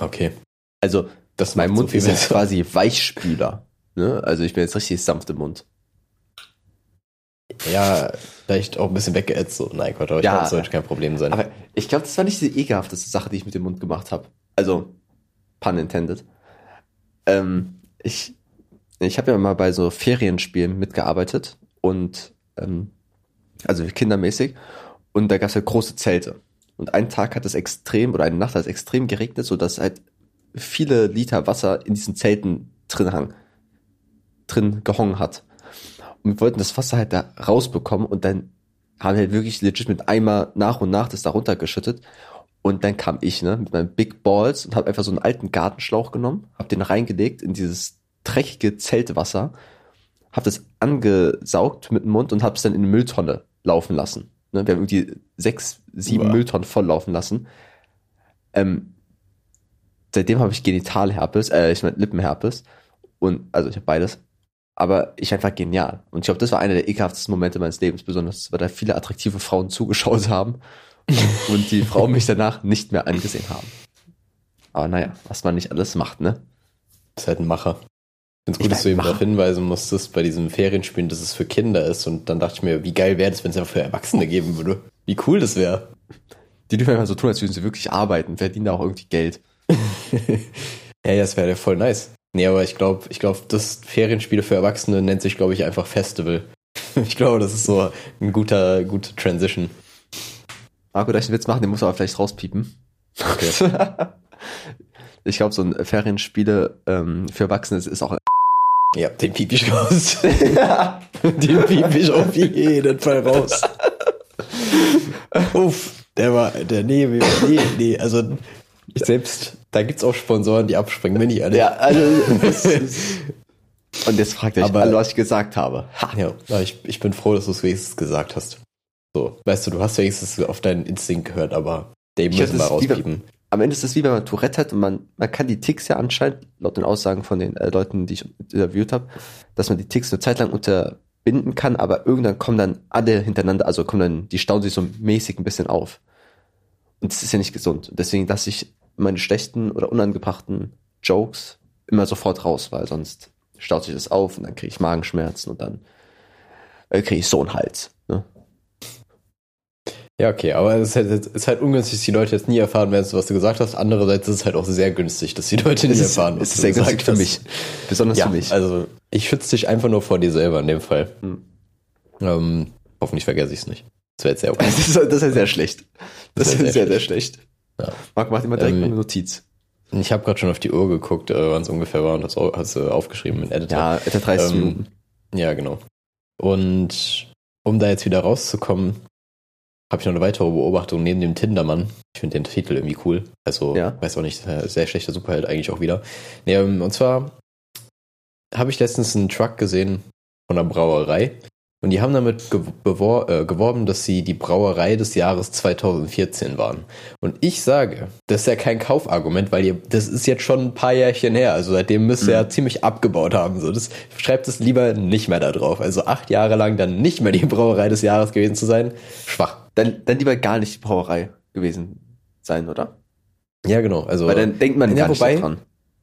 Okay. Also, Das mein so Mund viel ist jetzt quasi Weichspüler. Ne? Also ich bin jetzt richtig sanft im Mund. Ja, vielleicht auch ein bisschen weggeätzt. So. Nein, Gott, aber ich Ja. glaube, das sollte kein Problem sein. Aber ich glaube, das war nicht die ekelhafteste Sache, die ich mit dem Mund gemacht habe. Also, pun intended. Ähm, ich ich habe ja mal bei so Ferienspielen mitgearbeitet und ähm, also kindermäßig und da gab es halt große Zelte. Und einen Tag hat es extrem oder eine Nacht hat es extrem geregnet, sodass halt viele Liter Wasser in diesen Zelten drin hang, drin gehongen hat. Und wir wollten das Wasser halt da rausbekommen und dann haben wir halt wirklich legit mit Eimer nach und nach das da runtergeschüttet. Und dann kam ich, ne, mit meinen Big Balls und habe einfach so einen alten Gartenschlauch genommen, habe den reingelegt in dieses dreckige Zeltwasser, habe das angesaugt mit dem Mund und habe es dann in eine Mülltonne laufen lassen. Ne, wir haben irgendwie sechs, sieben Uah. Mülltonnen voll laufen lassen. Ähm, seitdem habe ich Genitalherpes, äh, ich meine Lippenherpes. Und, also ich habe beides. Aber ich einfach genial. Und ich glaube, das war einer der ekelhaftesten Momente meines Lebens, besonders weil da viele attraktive Frauen zugeschaut haben und die Frauen mich danach nicht mehr angesehen haben. Aber naja, was man nicht alles macht, ne? Ist halt ein Macher. Ich finde es gut, dass du Macher. darauf hinweisen musstest bei diesem Ferienspielen, dass es für Kinder ist. Und dann dachte ich mir, wie geil wäre das, wenn es einfach für Erwachsene geben würde. Wie cool das wäre. Die dürfen einfach so tun, als würden sie wirklich arbeiten, verdienen da auch irgendwie Geld. Ja, ja, das wäre ja voll nice. Nee, aber ich glaube, ich glaube, das Ferienspiele für Erwachsene nennt sich, glaube ich, einfach Festival. Ich glaube, das ist so ein guter, gute Transition. Marco, da ich einen Witz machen, den muss aber vielleicht rauspiepen. Okay. ich glaube, so ein Ferienspiele ähm, für Erwachsene ist auch Ja, den piep ich raus. den piep ich auf jeden Fall raus. Uff, der war, der, nee, nee, nee, also ich selbst, da gibt's auch Sponsoren, die abspringen, bin ich ehrlich. Ja, also. ist- Und jetzt fragt euch Aber- alle, was ich gesagt habe. Ha. Ja, ich, ich bin froh, dass du es wenigstens gesagt hast. So, weißt du, du hast wenigstens auf deinen Instinkt gehört, aber den Ich müssen wir rauspiepen. Am Ende ist es wie wenn man Tourette hat und man, man kann die Ticks ja anscheinend, laut den Aussagen von den äh, Leuten, die ich interviewt habe, dass man die Ticks eine Zeit lang unterbinden kann, aber irgendwann kommen dann alle hintereinander, also kommen dann, die stauen sich so mäßig ein bisschen auf. Und das ist ja nicht gesund. Und deswegen lasse ich meine schlechten oder unangebrachten Jokes immer sofort raus, weil sonst staut sich das auf und dann kriege ich Magenschmerzen und dann äh, kriege ich so einen Hals. Ne? Ja, okay, aber es ist halt, es ist halt ungünstig, dass die Leute jetzt nie erfahren werden, was du gesagt hast. Andererseits ist es halt auch sehr günstig, dass die Leute nie ist, erfahren, was es ist du sehr günstig für mich. Besonders Ja, für mich. also ich schütze dich einfach nur vor dir selber in dem Fall. Hm. Ähm, hoffentlich vergesse ich es nicht. Das wäre jetzt sehr okay. Das ist, das ist sehr schlecht. Das, Das ist ist sehr, sehr sehr, schlecht. Ja. Marc macht immer direkt Ähm, eine Notiz. Ich habe gerade schon auf die Uhr geguckt, äh, wann es ungefähr war und au- hast du aufgeschrieben in Editor. Ja, etwa 30 ähm, Minuten. Ja, genau. Und um da jetzt wieder rauszukommen, habe ich noch eine weitere Beobachtung neben dem Tindermann. Ich finde den Titel irgendwie cool. Also, Ja. weiß auch nicht, äh, sehr schlechter Superheld eigentlich auch wieder. Nee, ähm, und zwar habe ich letztens einen Truck gesehen von einer Brauerei. Und die haben damit ge bewor äh, geworben, dass sie die Brauerei des Jahres 2014 waren. Und ich sage, das ist ja kein Kaufargument, weil ihr, das ist jetzt schon ein paar Jährchen her. Also seitdem müsst ihr ja ziemlich abgebaut haben. So, das schreibt es lieber nicht mehr da drauf. Also acht Jahre lang dann nicht mehr die Brauerei des Jahres gewesen zu sein. Schwach. Dann, dann lieber gar nicht die Brauerei gewesen sein, oder? Ja, genau. Also, Weil dann denkt man Ja, gar nicht wobei- dran.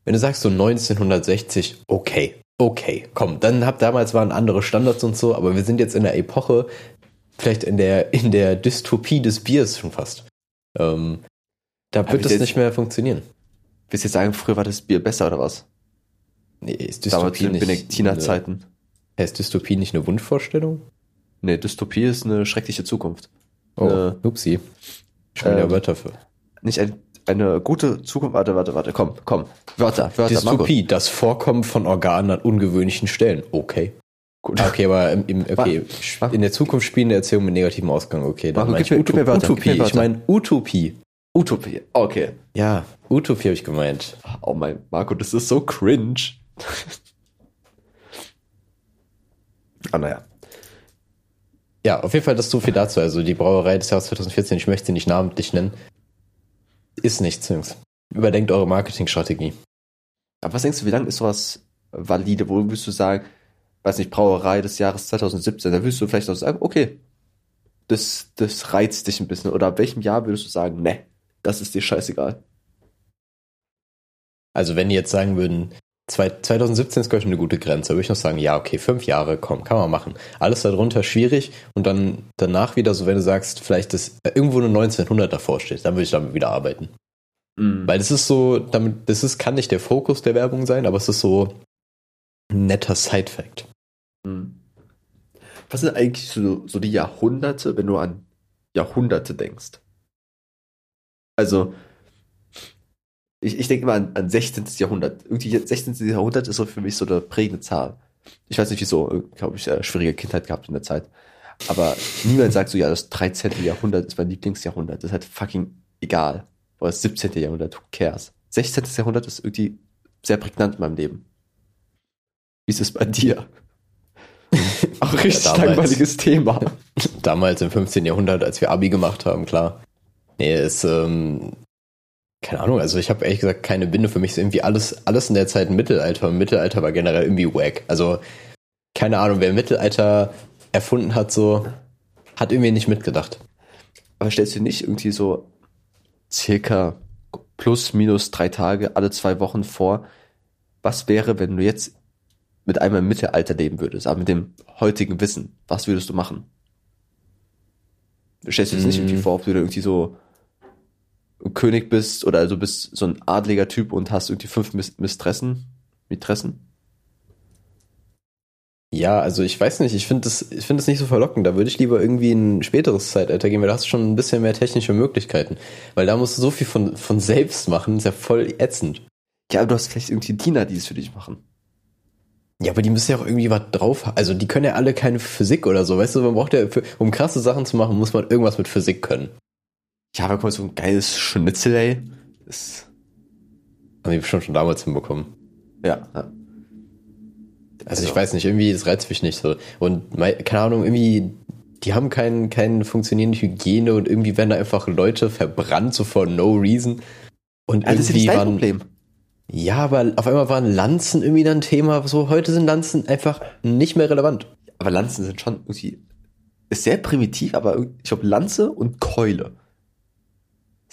wenn du sagst so 1960, okay. Okay, komm, dann hab damals waren andere Standards und so, aber wir sind jetzt in der Epoche, vielleicht in der, in der Dystopie des Biers schon fast. Ähm, da Hab wird jetzt- nicht mehr funktionieren. Willst du jetzt sagen, früher war das Bier besser oder was? Nee, ist Damals Dystopie in nicht. Benediktinerzeiten. Eine, ist Dystopie nicht eine Wunschvorstellung? Nee, Dystopie ist eine schreckliche Zukunft. Oh, Äh, upsi. Schon wieder ähm, Wörter für. Nicht ein, eine gute Zukunft. Warte, warte, warte, komm, komm. Wörter, Wörter. Dystopie, das Vorkommen von Organen an ungewöhnlichen Stellen. Okay. Gut. Ah, Okay, aber im, im, okay, in der Zukunft spielende Erzählung mit negativem Ausgang. Okay, dann Marco, meine gib ich mir- Wörter, Utopie. Wörter. Ich meine Utopie. Utopie. Okay. Ja, Utopie habe ich gemeint. Oh mein, Marco, das ist so cringe. Ah, naja. Ja, auf jeden Fall das so viel dazu. Also die Brauerei des Jahres 2014, ich möchte sie nicht namentlich nennen, ist nichts, Jungs. Überdenkt eure Marketingstrategie. Aber was denkst du, wie lange ist sowas valide? Wo würdest du sagen, weiß nicht, Brauerei des Jahres 2017, da würdest du vielleicht auch sagen, okay, das, das reizt dich ein bisschen. Oder ab welchem Jahr würdest du sagen, ne, das ist dir scheißegal. Also wenn die jetzt sagen würden, 2017 ist, glaube ich, eine gute Grenze. Da würde ich noch sagen, ja, okay, fünf Jahre, komm, kann man machen. Alles darunter schwierig und dann danach wieder so, wenn du sagst, vielleicht ist äh, irgendwo eine 1900 davor steht, dann würde ich damit wieder arbeiten. Mhm. Weil das ist so, damit, das ist, kann nicht der Fokus der Werbung sein, aber es ist so ein netter Side-Fact. Mhm. Was sind eigentlich so, so die Jahrhunderte, wenn du an Jahrhunderte denkst? Also, ich, ich denke immer an, an 16. Jahrhundert. Irgendwie 16. Jahrhundert ist so für mich so eine prägende Zahl. Ich weiß nicht wieso, glaube ich, äh, schwierige Kindheit gehabt in der Zeit. Aber niemand sagt so, ja, das 13. Jahrhundert ist mein Lieblingsjahrhundert. Das ist halt fucking egal. Oder das 17. Jahrhundert, who cares? 16. Jahrhundert ist irgendwie sehr prägnant in meinem Leben. Wie ist es bei dir? Auch richtig Ja, damals. langweiliges Thema. Damals im 15. Jahrhundert, als wir Abi gemacht haben, klar. Nee, ist, ähm, keine Ahnung, also ich habe ehrlich gesagt keine Binde für mich. Ist irgendwie alles, alles in der Zeit Mittelalter. Und Mittelalter war generell irgendwie wack. Also, keine Ahnung, wer Mittelalter erfunden hat, so, hat irgendwie nicht mitgedacht. Aber stellst du dir nicht irgendwie so circa plus minus drei Tage alle zwei Wochen vor, was wäre, wenn du jetzt mit einmal im Mittelalter leben würdest, aber mit dem heutigen Wissen, was würdest du machen? Stellst du dir das nicht Mm. irgendwie vor, ob du da irgendwie so König bist oder also bist so ein adliger Typ und hast irgendwie fünf Mis Mistressen, Mitressen? Ja, also ich weiß nicht, ich finde das, ich finde das nicht so verlockend. Da würde ich lieber irgendwie in ein späteres Zeitalter gehen, weil da hast du schon ein bisschen mehr technische Möglichkeiten. Weil da musst du so viel von, von selbst machen, ist ja voll ätzend. Ja, aber du hast vielleicht irgendwie Diener, die es für dich machen. Ja, aber die müssen ja auch irgendwie was drauf haben. Also die können ja alle keine Physik oder so. Weißt du, man braucht ja, für, um krasse Sachen zu machen, muss man irgendwas mit Physik können. Ja, aber guck mal, so ein geiles Schnitzel, ey. Das, Haben die bestimmt schon damals hinbekommen. ja, ja. Also ich weiß nicht, irgendwie, das reizt mich nicht so. Und keine Ahnung, irgendwie, die haben keinen keine funktionierende Hygiene und irgendwie werden da einfach Leute verbrannt, so for no reason. Und Ja, das ist irgendwie nicht dein waren, Problem. ja, aber auf einmal waren Lanzen irgendwie dann Thema. So, heute sind Lanzen einfach nicht mehr relevant. Aber Lanzen sind schon irgendwie, ist sehr primitiv, aber ich glaube, Lanze und Keule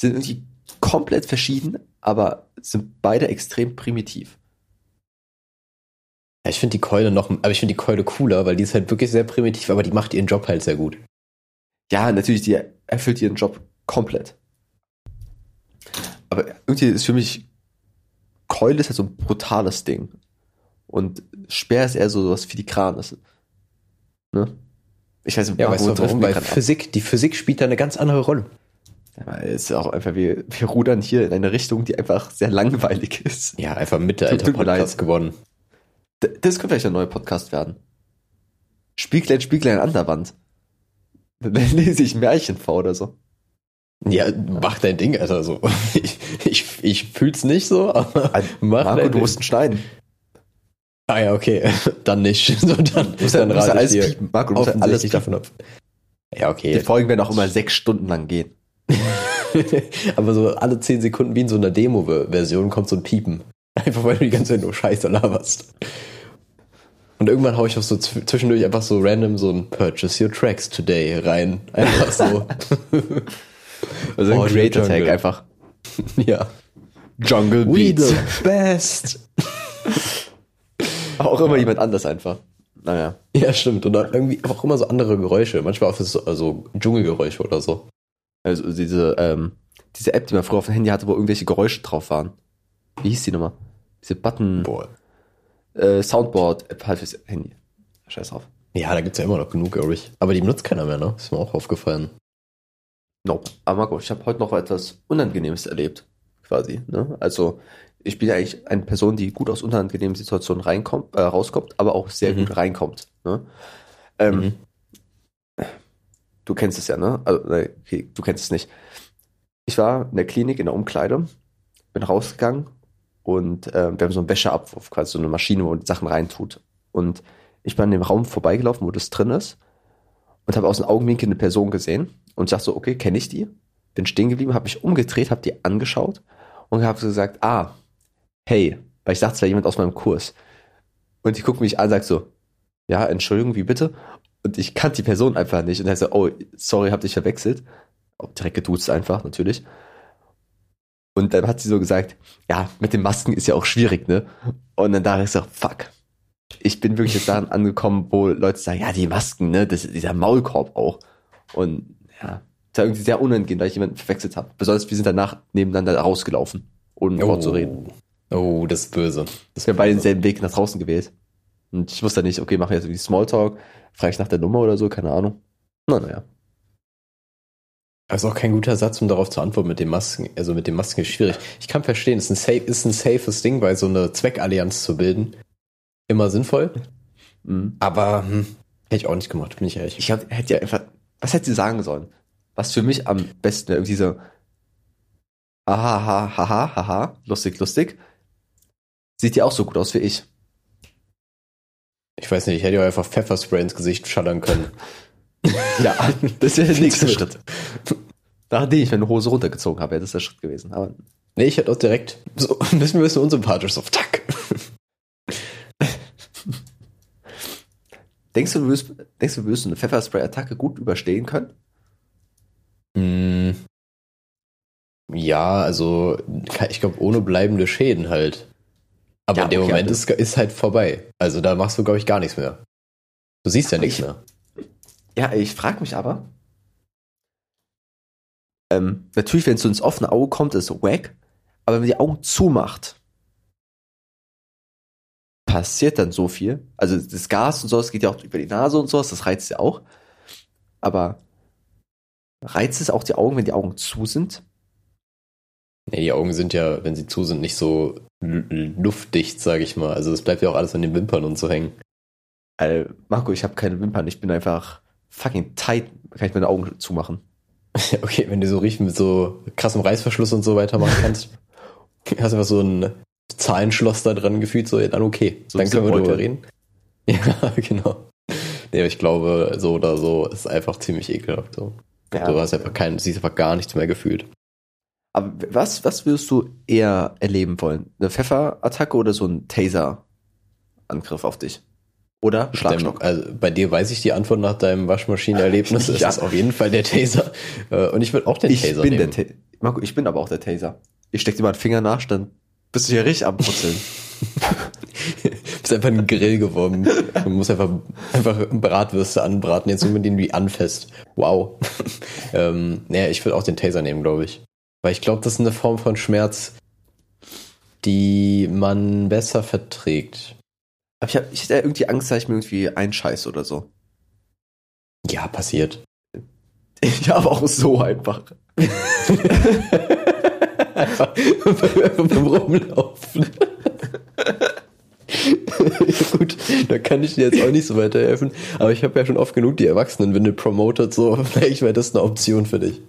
sind irgendwie komplett verschieden, aber sind beide extrem primitiv. Ja, ich finde die Keule noch, aber ich finde die Keule cooler, weil die ist halt wirklich sehr primitiv, aber die macht ihren Job halt sehr gut. Ja, natürlich, die erfüllt ihren Job komplett. Aber irgendwie ist für mich, Keule ist halt so ein brutales Ding. Und Speer ist eher so was Filigranes. Ne? Ich weiß nicht, Ja, weißt du warum? Weil ab? Physik, die Physik spielt da eine ganz andere Rolle. Ist auch einfach, wir, wir rudern hier in eine Richtung, die einfach sehr langweilig ist. Ja, einfach Mittelalter-Podcast gewonnen. D- Das könnte vielleicht ein neuer Podcast werden. Spieglein, Spieglein an der Wand. Dann lese ich Märchen vor oder so. Ja, mach dein Ding, Alter, so. Ich, ich, ich fühl's nicht so, aber mach Marco, dein du musst einen schneiden. Ah ja, okay. Dann nicht. So, dann, ja, dann ja rate alles ich dir piepen. Marco, du musst alles piepen. davon ab. Ja, Die okay. Folgen werden auch immer sechs Stunden lang gehen. aber so alle 10 Sekunden wie in so einer Demo-Version kommt so ein Piepen. Einfach weil du die ganze Zeit nur Scheiße laberst. Und irgendwann hau ich auch so zw- zwischendurch einfach so random so ein Purchase your tracks today rein. Einfach so. Also ein Oh, Creator Tag einfach. ja. Jungle We Beats. the best. Auch immer jemand anders einfach. Naja. Ja, stimmt. Und dann irgendwie auch immer so andere Geräusche. Manchmal auch so also Dschungelgeräusche oder so. Also diese, ähm, diese App, die man früher auf dem Handy hatte, wo irgendwelche Geräusche drauf waren. Wie hieß die nochmal? Diese Button, Boah. äh, Soundboard-App halt fürs Handy. Scheiß drauf. Ja, da gibt's ja immer noch genug, glaube ich. Aber die benutzt keiner mehr, ne? Ist mir auch aufgefallen. Nope. Aber Marco, ich habe heute noch etwas Unangenehmes erlebt. Quasi. Ne? Also, ich bin ja eigentlich eine Person, die gut aus unangenehmen Situationen reinkommt, äh, rauskommt, aber auch sehr Mhm. gut reinkommt. Ne? Ähm, Mhm. Du kennst es ja, ne? Also, okay, du kennst es nicht. Ich war in der Klinik in der Umkleide, bin rausgegangen und ähm, wir haben so einen Wäscheabwurf, quasi so eine Maschine, wo man die Sachen reintut. Und ich bin an dem Raum vorbeigelaufen, wo das drin ist und habe aus dem Augenwinkel eine Person gesehen und sag so, okay, kenne ich die? Bin stehen geblieben, habe mich umgedreht, habe die angeschaut und habe gesagt, ah, hey, weil ich dachte, es wäre jemand aus meinem Kurs. Und die guckt mich an, sagt so, ja, Entschuldigung, wie bitte? Und ich kannte die Person einfach nicht. Und er so, oh, sorry, hab dich verwechselt. Auch direkt geduzt einfach, natürlich. Und dann hat sie so gesagt, ja, mit den Masken ist ja auch schwierig, ne? Und dann dachte ich so, fuck. Ich bin wirklich jetzt daran angekommen, wo Leute sagen, ja, die Masken, ne, das ist dieser Maulkorb auch. Und ja, das war irgendwie sehr unangenehm, weil ich jemanden verwechselt habe. Besonders wir sind danach nebeneinander rausgelaufen, ohne Wort zu reden. Oh, das ist böse. Das Wir haben beide denselben Weg nach draußen gewählt. Und ich wusste nicht, okay, machen wir jetzt irgendwie Smalltalk, frage ich nach der Nummer oder so, keine Ahnung. Na, naja. Das ist auch kein guter Satz, um darauf zu antworten mit den Masken. Also mit den Masken ist schwierig. Ich kann verstehen, es ist ein, safe, ist ein safes Ding, weil so eine Zweckallianz zu bilden immer sinnvoll. Mhm. Aber hm, hätte ich auch nicht gemacht, bin ich ehrlich. Ich hab, hätte ja einfach, was hätte sie sagen sollen? Was für mich am besten wäre, irgendwie so, aha, ha, ha, ha, ha, ha, lustig, lustig. Sieht die auch so gut aus wie ich. Ich weiß nicht, ich hätte ja einfach Pfefferspray ins Gesicht schallern können. Ja, das wäre der nächste Schritt. Nachdem ich meine Hose runtergezogen habe, wäre das der Schritt gewesen. Aber Nee, ich hätte auch direkt so ein bisschen, ein bisschen unsympathisch, so tack. denkst du, du würdest, denkst du, du würdest eine Pfefferspray-Attacke gut überstehen können? Mm. Ja, also ich glaube, ohne bleibende Schäden halt. Aber Ja, in dem okay, Moment aber- ist, ist halt vorbei. Also da machst du, glaube ich, gar nichts mehr. Du siehst ja nichts ich- mehr. Ja, ich frage mich aber. Ähm, natürlich, wenn es so ins offene Auge kommt, ist es wack. Aber wenn man die Augen zumacht, passiert dann so viel. Also das Gas und sowas geht ja auch über die Nase und sowas, das reizt ja auch. Aber reizt es auch die Augen, wenn die Augen zu sind? Nee, die Augen sind ja, wenn sie zu sind, nicht so luftdicht, sage ich mal. Also es bleibt ja auch alles an den Wimpern und so hängen. Äh, Marco, ich habe keine Wimpern, ich bin einfach fucking tight, kann ich meine Augen zumachen. Ja, okay, wenn du so richtig mit so krassem Reißverschluss und so weitermachen kannst, hast du einfach so ein Zahlenschloss da dran gefühlt, so, ja, dann okay. So dann können wir drüber reden. Ja, genau. Nee, ich glaube, so oder so ist einfach ziemlich ekelhaft. So. Du hast einfach kein, siehst einfach gar nichts mehr gefühlt. Aber was, was würdest du eher erleben wollen? Eine Pfefferattacke oder so ein Taser-Angriff auf dich? Oder Schlagstock? Also bei dir weiß ich die Antwort nach deinem Waschmaschinenerlebnis. Das Ja. ist auf jeden Fall der Taser. Äh, Und ich würde auch den ich Taser bin nehmen. der Ta Marco, ich bin aber auch der Taser. Ich steck dir mal einen Finger nach, dann bist du hier richtig am Putzeln. Du bist einfach ein Grill geworden. Du musst einfach, einfach Bratwürste anbraten, jetzt nur mit denen du die anfasst. Wow. ähm, naja, ich würde auch den Taser nehmen, glaube ich. Weil ich glaube, das ist eine Form von Schmerz, die man besser verträgt. aber ich, hab, ich hätte irgendwie Angst, dass ich mir irgendwie einscheiß oder so. Ja, passiert. Ja, aber auch so einfach. einfach, beim Rumlaufen. Gut, da kann ich dir jetzt auch nicht so weiterhelfen. Aber ich habe ja schon oft genug die Erwachsenenwindel promotet, so vielleicht wäre das eine Option für dich.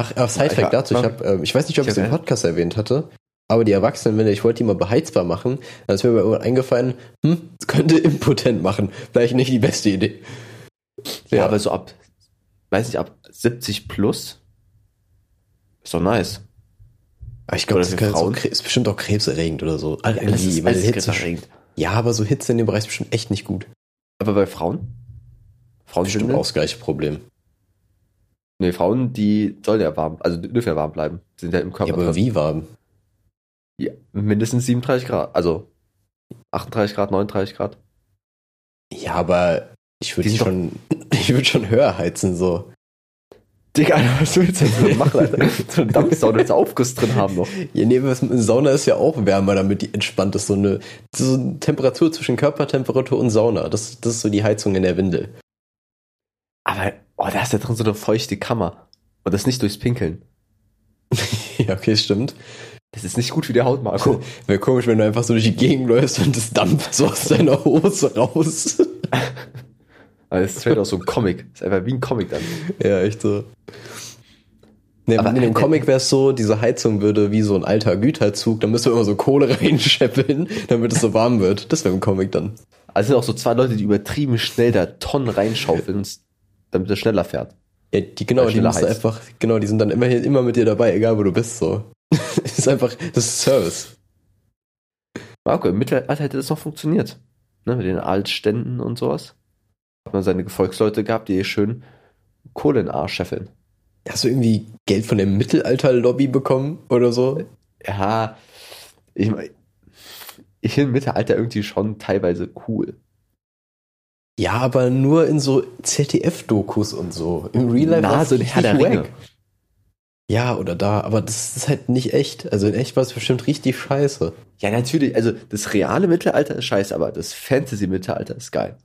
Ach, ach Sidefact dazu, ich, hab, ähm, ich weiß nicht, ob ich es im hab- Podcast erwähnt hatte, aber die Erwachsenenwindel, ich wollte die mal beheizbar machen, dann ist mir aber irgendwann eingefallen, hm, das könnte impotent machen. Vielleicht nicht die beste Idee. Ja, aber so ab, weiß nicht, ab 70 plus ist doch nice. Aber ich glaube, das so, ist bestimmt auch krebserregend oder so. das ist weil alles Hitze, krebserregend. ja, aber so Hitze in dem Bereich ist bestimmt echt nicht gut. Aber bei Frauen? Frauen Bestimmt auch das gleiche Problem. Nee, Frauen, die sollen ja warm, also die dürfen ja warm bleiben. Sind ja im Körper. Ja, aber drin. wie warm? Ja, mindestens 37 Grad. Also 38 Grad, 39 Grad. Ja, aber ich würde schon, ich würde schon höher heizen, so. Digga, was willst du jetzt so machen, Alter? So eine Dampfsauna, willst du Aufguss drin haben noch. Ja, nee, was, eine Sauna ist ja auch wärmer, damit die entspannt ist. So eine, so eine Temperatur zwischen Körpertemperatur und Sauna. Das, das ist so die Heizung in der Windel. Aber, oh, da ist ja drin so eine feuchte Kammer. Und das nicht durchs Pinkeln. ja, okay, stimmt. Das ist nicht gut für die Haut, Marco. Wäre komisch, wenn du einfach so durch die Gegend läufst und das dampft so aus deiner Hose raus. Aber das ist vielleicht auch so ein Comic. Das ist einfach wie ein Comic dann. Ja, echt so. Nee, Aber- in dem Comic wäre es so, diese Heizung würde wie so ein alter Güterzug, da müsste immer so Kohle reinscheppeln, damit es so warm wird. Das wäre im Comic dann. Also sind auch so zwei Leute, die übertrieben schnell da Tonnen reinschaufeln, damit er schneller fährt. Ja, die, genau, die müssen heizt. einfach, genau, die sind dann immer, immer mit dir dabei, egal wo du bist, so. das ist einfach, das ist Service. Marco, im Mittelalter hätte das noch funktioniert. Ne, mit den Altständen und sowas. Hat man seine Gefolgsleute gehabt, die schön Kohle in den Arsch scheffeln. Hast du irgendwie Geld von der Mittelalter-Lobby bekommen oder so? Ja, ich meine, ich finde Mittelalter irgendwie schon teilweise cool. Ja, aber nur in so ZDF-Dokus und so. Im Real Life Na, so ein Herr der Ringe. Ja, oder da, aber das ist halt nicht echt. Also in echt war es bestimmt richtig scheiße. Ja, natürlich, also das reale Mittelalter ist scheiße, aber das Fantasy-Mittelalter ist geil.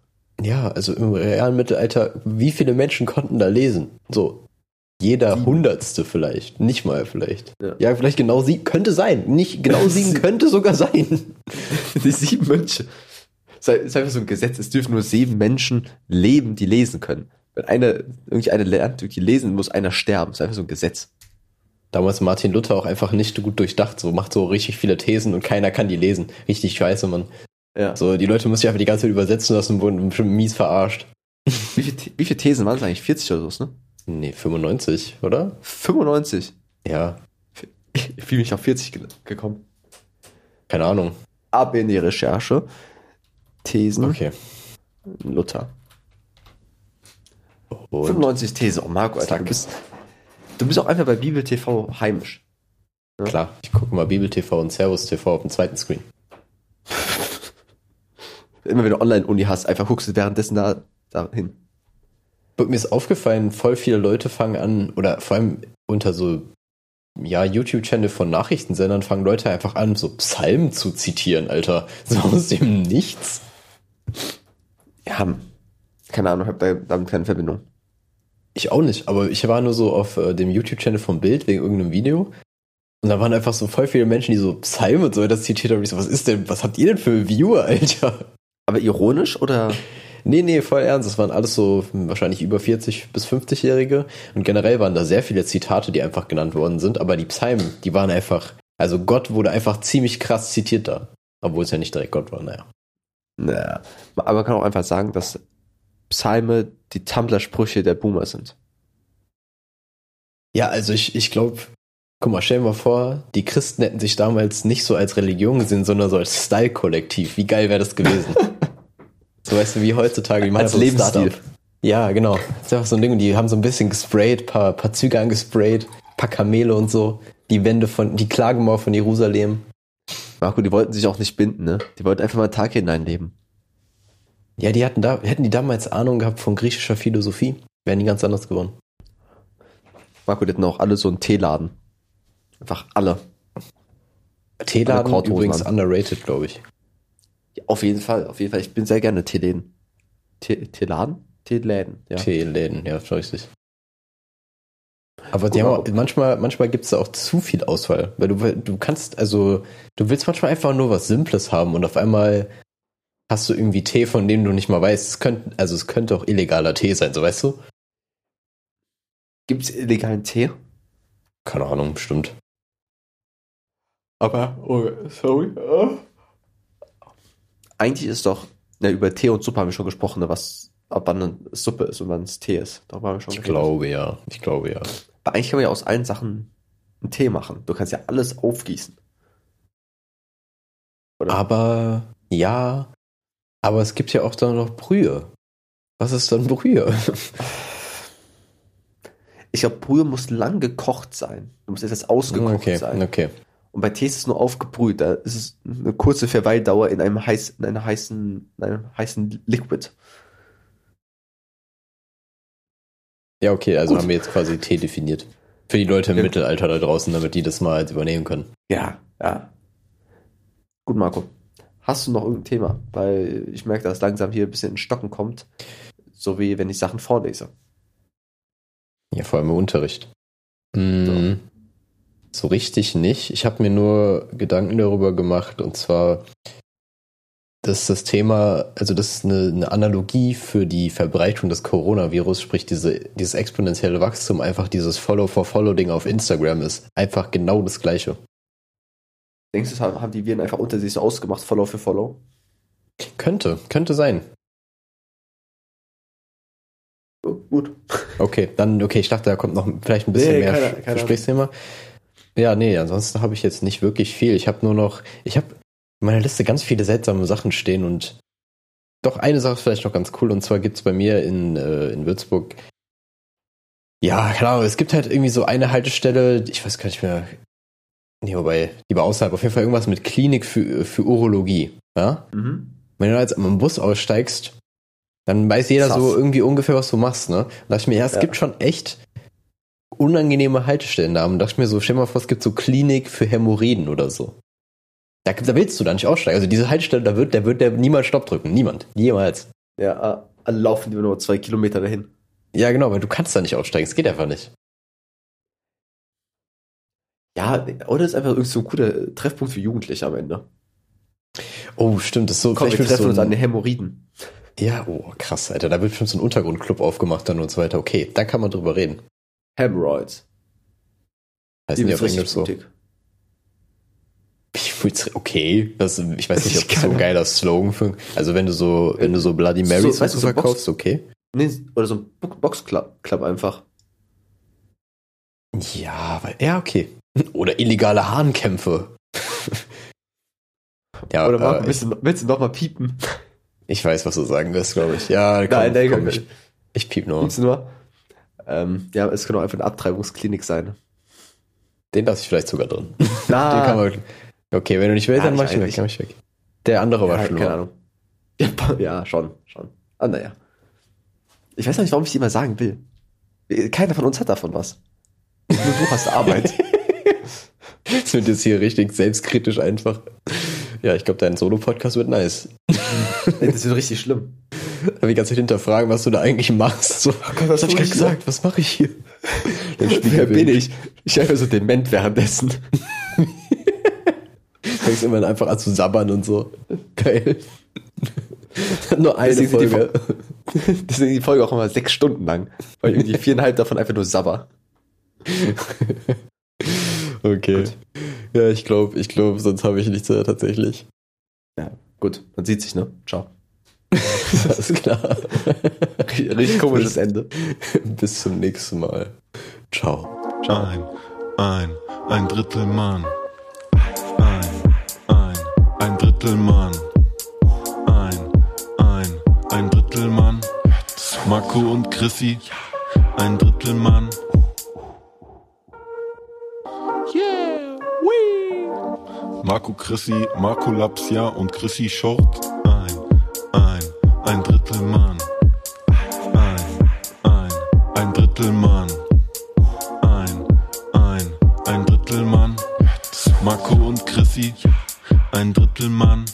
Ja, also im realen Mittelalter, wie viele Menschen konnten da lesen? So. Jeder Sieben. Hundertste vielleicht. Nicht mal vielleicht. Ja. Ja, vielleicht genau sieben. Könnte sein. Nicht genau sieben könnte sogar sein. Die sieben Mönche. Es ist einfach so ein Gesetz, es dürfen nur sieben Menschen leben, die lesen können. Wenn einer, irgendwie einer lernt, irgendwie lesen, muss einer sterben. Das ist einfach so ein Gesetz. Damals Martin Luther auch einfach nicht gut durchdacht. So macht so richtig viele Thesen und keiner kann die lesen. Richtig scheiße, Mann. Ja. So, die Leute müssen sich einfach die ganze Zeit übersetzen lassen und wurden bestimmt mies verarscht. Wie, viel, wie viele Thesen waren es eigentlich? 40 oder so, ne? Nee, 95, oder? 95. Ja, Ich fühle mich auf 40 ge gekommen. keine Ahnung. Ab in die Recherche. Thesen. Okay. Luther. Und 95 These. Oh, Marco, Alter, du bist, du bist auch einfach bei Bibel TV heimisch. klar, ich gucke mal Bibel TV und Servus TV auf dem zweiten Screen. Immer wenn du Online-Uni hast, einfach guckst du währenddessen da, da hin. Und mir ist aufgefallen, voll viele Leute fangen an, oder vor allem unter so, ja, YouTube-Channel von Nachrichtensendern fangen Leute einfach an, so Psalmen zu zitieren, Alter. So aus dem Nichts. Ja, keine Ahnung, hab da damit keine Verbindung. Ich auch nicht, aber ich war nur so auf äh, dem YouTube-Channel vom Bild wegen irgendeinem Video. Und da waren einfach so voll viele Menschen, die so Psalmen und so weiter zitiert haben. Ich so, was ist denn, was habt ihr denn für Viewer, Alter? Aber ironisch oder? Nee, nee, voll ernst. Es waren alles so wahrscheinlich über 40 bis 50-Jährige. Und generell waren da sehr viele Zitate, die einfach genannt worden sind. Aber die Psalmen, die waren einfach, also Gott wurde einfach ziemlich krass zitiert da. Obwohl es ja nicht direkt Gott war, naja. Naja. Aber man kann auch einfach sagen, dass Psalme die Tumblr-Sprüche der Boomer sind. Ja, also ich, ich glaube, guck mal, stell dir mal vor, die Christen hätten sich damals nicht so als Religion gesehen, sondern so als Style-Kollektiv. Wie geil wäre das gewesen? so weißt du, wie heutzutage, die machen Als so Lebensstil. Startup. Ja, genau. Das ist einfach so ein Ding und die haben so ein bisschen gesprayt, paar, paar Züge angesprayt, paar Kamele und so. Die Wände von, die Klagemauer von Jerusalem. Marco, die wollten sich auch nicht binden, ne? Die wollten einfach mal einen Tag hineinleben. Ja, die hatten da, hätten die damals Ahnung gehabt von griechischer Philosophie, wären die ganz anders geworden. Marco, die hatten auch alle so einen Teeladen. Einfach alle. Teeladen Korthosen übrigens an. underrated, glaube ich. Ja, auf jeden Fall, auf jeden Fall. Ich bin sehr gerne Teeläden. Tee- Teeladen? Teeläden, ja. Teeläden, ja, richtig. Aber die haben manchmal, manchmal gibt es da auch zu viel Auswahl. Weil du, du kannst, also, du willst manchmal einfach nur was Simples haben und auf einmal hast du irgendwie Tee, von dem du nicht mal weißt. Es könnte, also es könnte auch illegaler Tee sein, so weißt du? Gibt's illegalen Tee? Keine Ahnung, bestimmt. Aber, oh, sorry. Eigentlich ist doch, na, über Tee und Suppe haben wir schon gesprochen, ne, was, ab wann es Suppe ist und wann es Tee ist. Darüber haben wir schon Ich geredet. glaube ja. Ich glaube ja. Aber eigentlich kann man ja aus allen Sachen einen Tee machen. Du kannst ja alles aufgießen. Oder? Aber ja, aber es gibt ja auch dann noch Brühe. Was ist dann Brühe? Ich glaube, Brühe muss lang gekocht sein. Du musst etwas ausgekocht okay, sein. okay. Und bei Tee ist es nur aufgebrüht. Da ist es eine kurze Verweildauer in einem, heiß, in einer heißen, in einem heißen Liquid. Ja, okay, also Gut. haben wir jetzt quasi Tee definiert. Für die Leute im Ja. Mittelalter da draußen, damit die das mal übernehmen können. Ja, ja. Gut, Marco. Hast du noch irgendein Thema? Weil ich merke, dass langsam hier ein bisschen in Stocken kommt. So wie wenn ich Sachen vorlese. Ja, vor allem im Unterricht. Mm, so richtig nicht. Ich habe mir nur Gedanken darüber gemacht und zwar, dass das Thema, also das ist eine, eine Analogie für die Verbreitung des Coronavirus, sprich diese, dieses exponentielle Wachstum, einfach dieses Follow-for-Follow-Ding auf Instagram ist. Einfach genau das gleiche. Denkst du, das haben die Viren einfach unter sich so ausgemacht, Follow für Follow? Könnte, könnte sein. Oh, gut. Okay, dann, okay, ich dachte, da kommt noch vielleicht ein bisschen Nee, mehr keine- Sch- keine Gesprächsthema. Ja, nee, ansonsten habe ich jetzt nicht wirklich viel. Ich habe nur noch, ich habe in meiner Liste ganz viele seltsame Sachen stehen und doch eine Sache ist vielleicht noch ganz cool und zwar gibt's bei mir in, äh, in Würzburg Ja, genau. Es gibt halt irgendwie so eine Haltestelle, ich weiß gar nicht mehr. Nee, wobei, lieber außerhalb, auf jeden Fall irgendwas mit Klinik für, für Urologie. Ja? Mhm. Wenn du jetzt am Bus aussteigst, dann weiß jeder Krass. so irgendwie ungefähr, was du machst, ne? Da dachte ich mir, ja, es Ja. gibt schon echt unangenehme Haltestellennamen. Da dachte ich mir so, stell mal vor, es gibt so Klinik für Hämorrhoiden oder so. Da, da willst du da nicht aussteigen. Also diese Haltestelle, da wird, da wird der niemand Stopp drücken. Niemand. Niemals. Ja, ah, alle laufen die nur zwei Kilometer dahin. Ja, genau, weil du kannst da nicht aussteigen. Es geht einfach nicht. Ja, oder ist einfach irgendwie so ein cooler Treffpunkt für Jugendliche am Ende. Oh, stimmt. Das ist so, Komm, wir treffen so uns an den Hämorrhoiden. Ja, oh, krass, Alter. Da wird schon so ein Untergrundclub aufgemacht dann und so weiter. Okay, da kann man drüber reden. Hemorrhoids. Heißt nicht auf Englisch so. blutig. Ich fühl's, okay. Das, ich weiß nicht, ob das so ein geiler Slogan für, also wenn du so, wenn du so Bloody So, Marys weißt so, du, so verkaufst, okay. Nee, oder so ein Bo- Boxclub Club einfach. Ja, aber, ja, okay. Oder illegale Hahnkämpfe. ja, Oder Marco, äh, willst, du, willst du noch mal piepen? ich weiß, was du sagen wirst, glaube ich. Ja, komm, nein, nein, komm, komm, ich, ich piep nur. piepst du nur? Ähm, ja, es kann auch einfach eine Abtreibungsklinik sein. Den lasse ich vielleicht sogar drin. Den kann Ah, man, okay, wenn du nicht willst, Ja, dann mach ich weg, mach ich weg. Der andere war ja, schlimmer. keine Ahnung. Ja, schon, schon. Ah, naja. Ich weiß auch nicht, warum ich die immer sagen will. Keiner von uns hat davon was. Nur du hast Arbeit. Das wird jetzt hier richtig selbstkritisch einfach. Ja, ich glaube, dein Solo-Podcast wird nice. das wird richtig schlimm. Aber die ganze Zeit hinterfragen, was du da eigentlich machst. So, was was hab ich gerade gesagt? Was mache ich hier? Wer bin ich? Ich einfach so dement währenddessen. Fängst immer einfach an zu sabbern und so. Geil. Nur eine Deswegen sind die Folge. Deswegen die Folge auch immer sechs Stunden lang. Weil irgendwie viereinhalb davon einfach nur Sabber. Okay. Gut. Ja, ich glaube, ich glaube, sonst habe ich nichts mehr tatsächlich. Ja, gut. Man sieht sich, ne? Ciao. Alles klar. Richtig komisches Ende. Bis zum nächsten Mal. Ciao. Ein, ein, ein Drittel Mann. Ein, ein, ein. Ein, ein, ein Drittel Mann. Marco und Chrissy. Ein Drittel Mann. Yeah, wee. Marco Chrissy, Marco Lapsia und Chrissy Short. Ein, ein, ein Drittel Mann. Ein, ein, ein Drittel Mann. Ein, ein, ein Drittel Mann. Marco und Chrissy, ein Drittel Mann.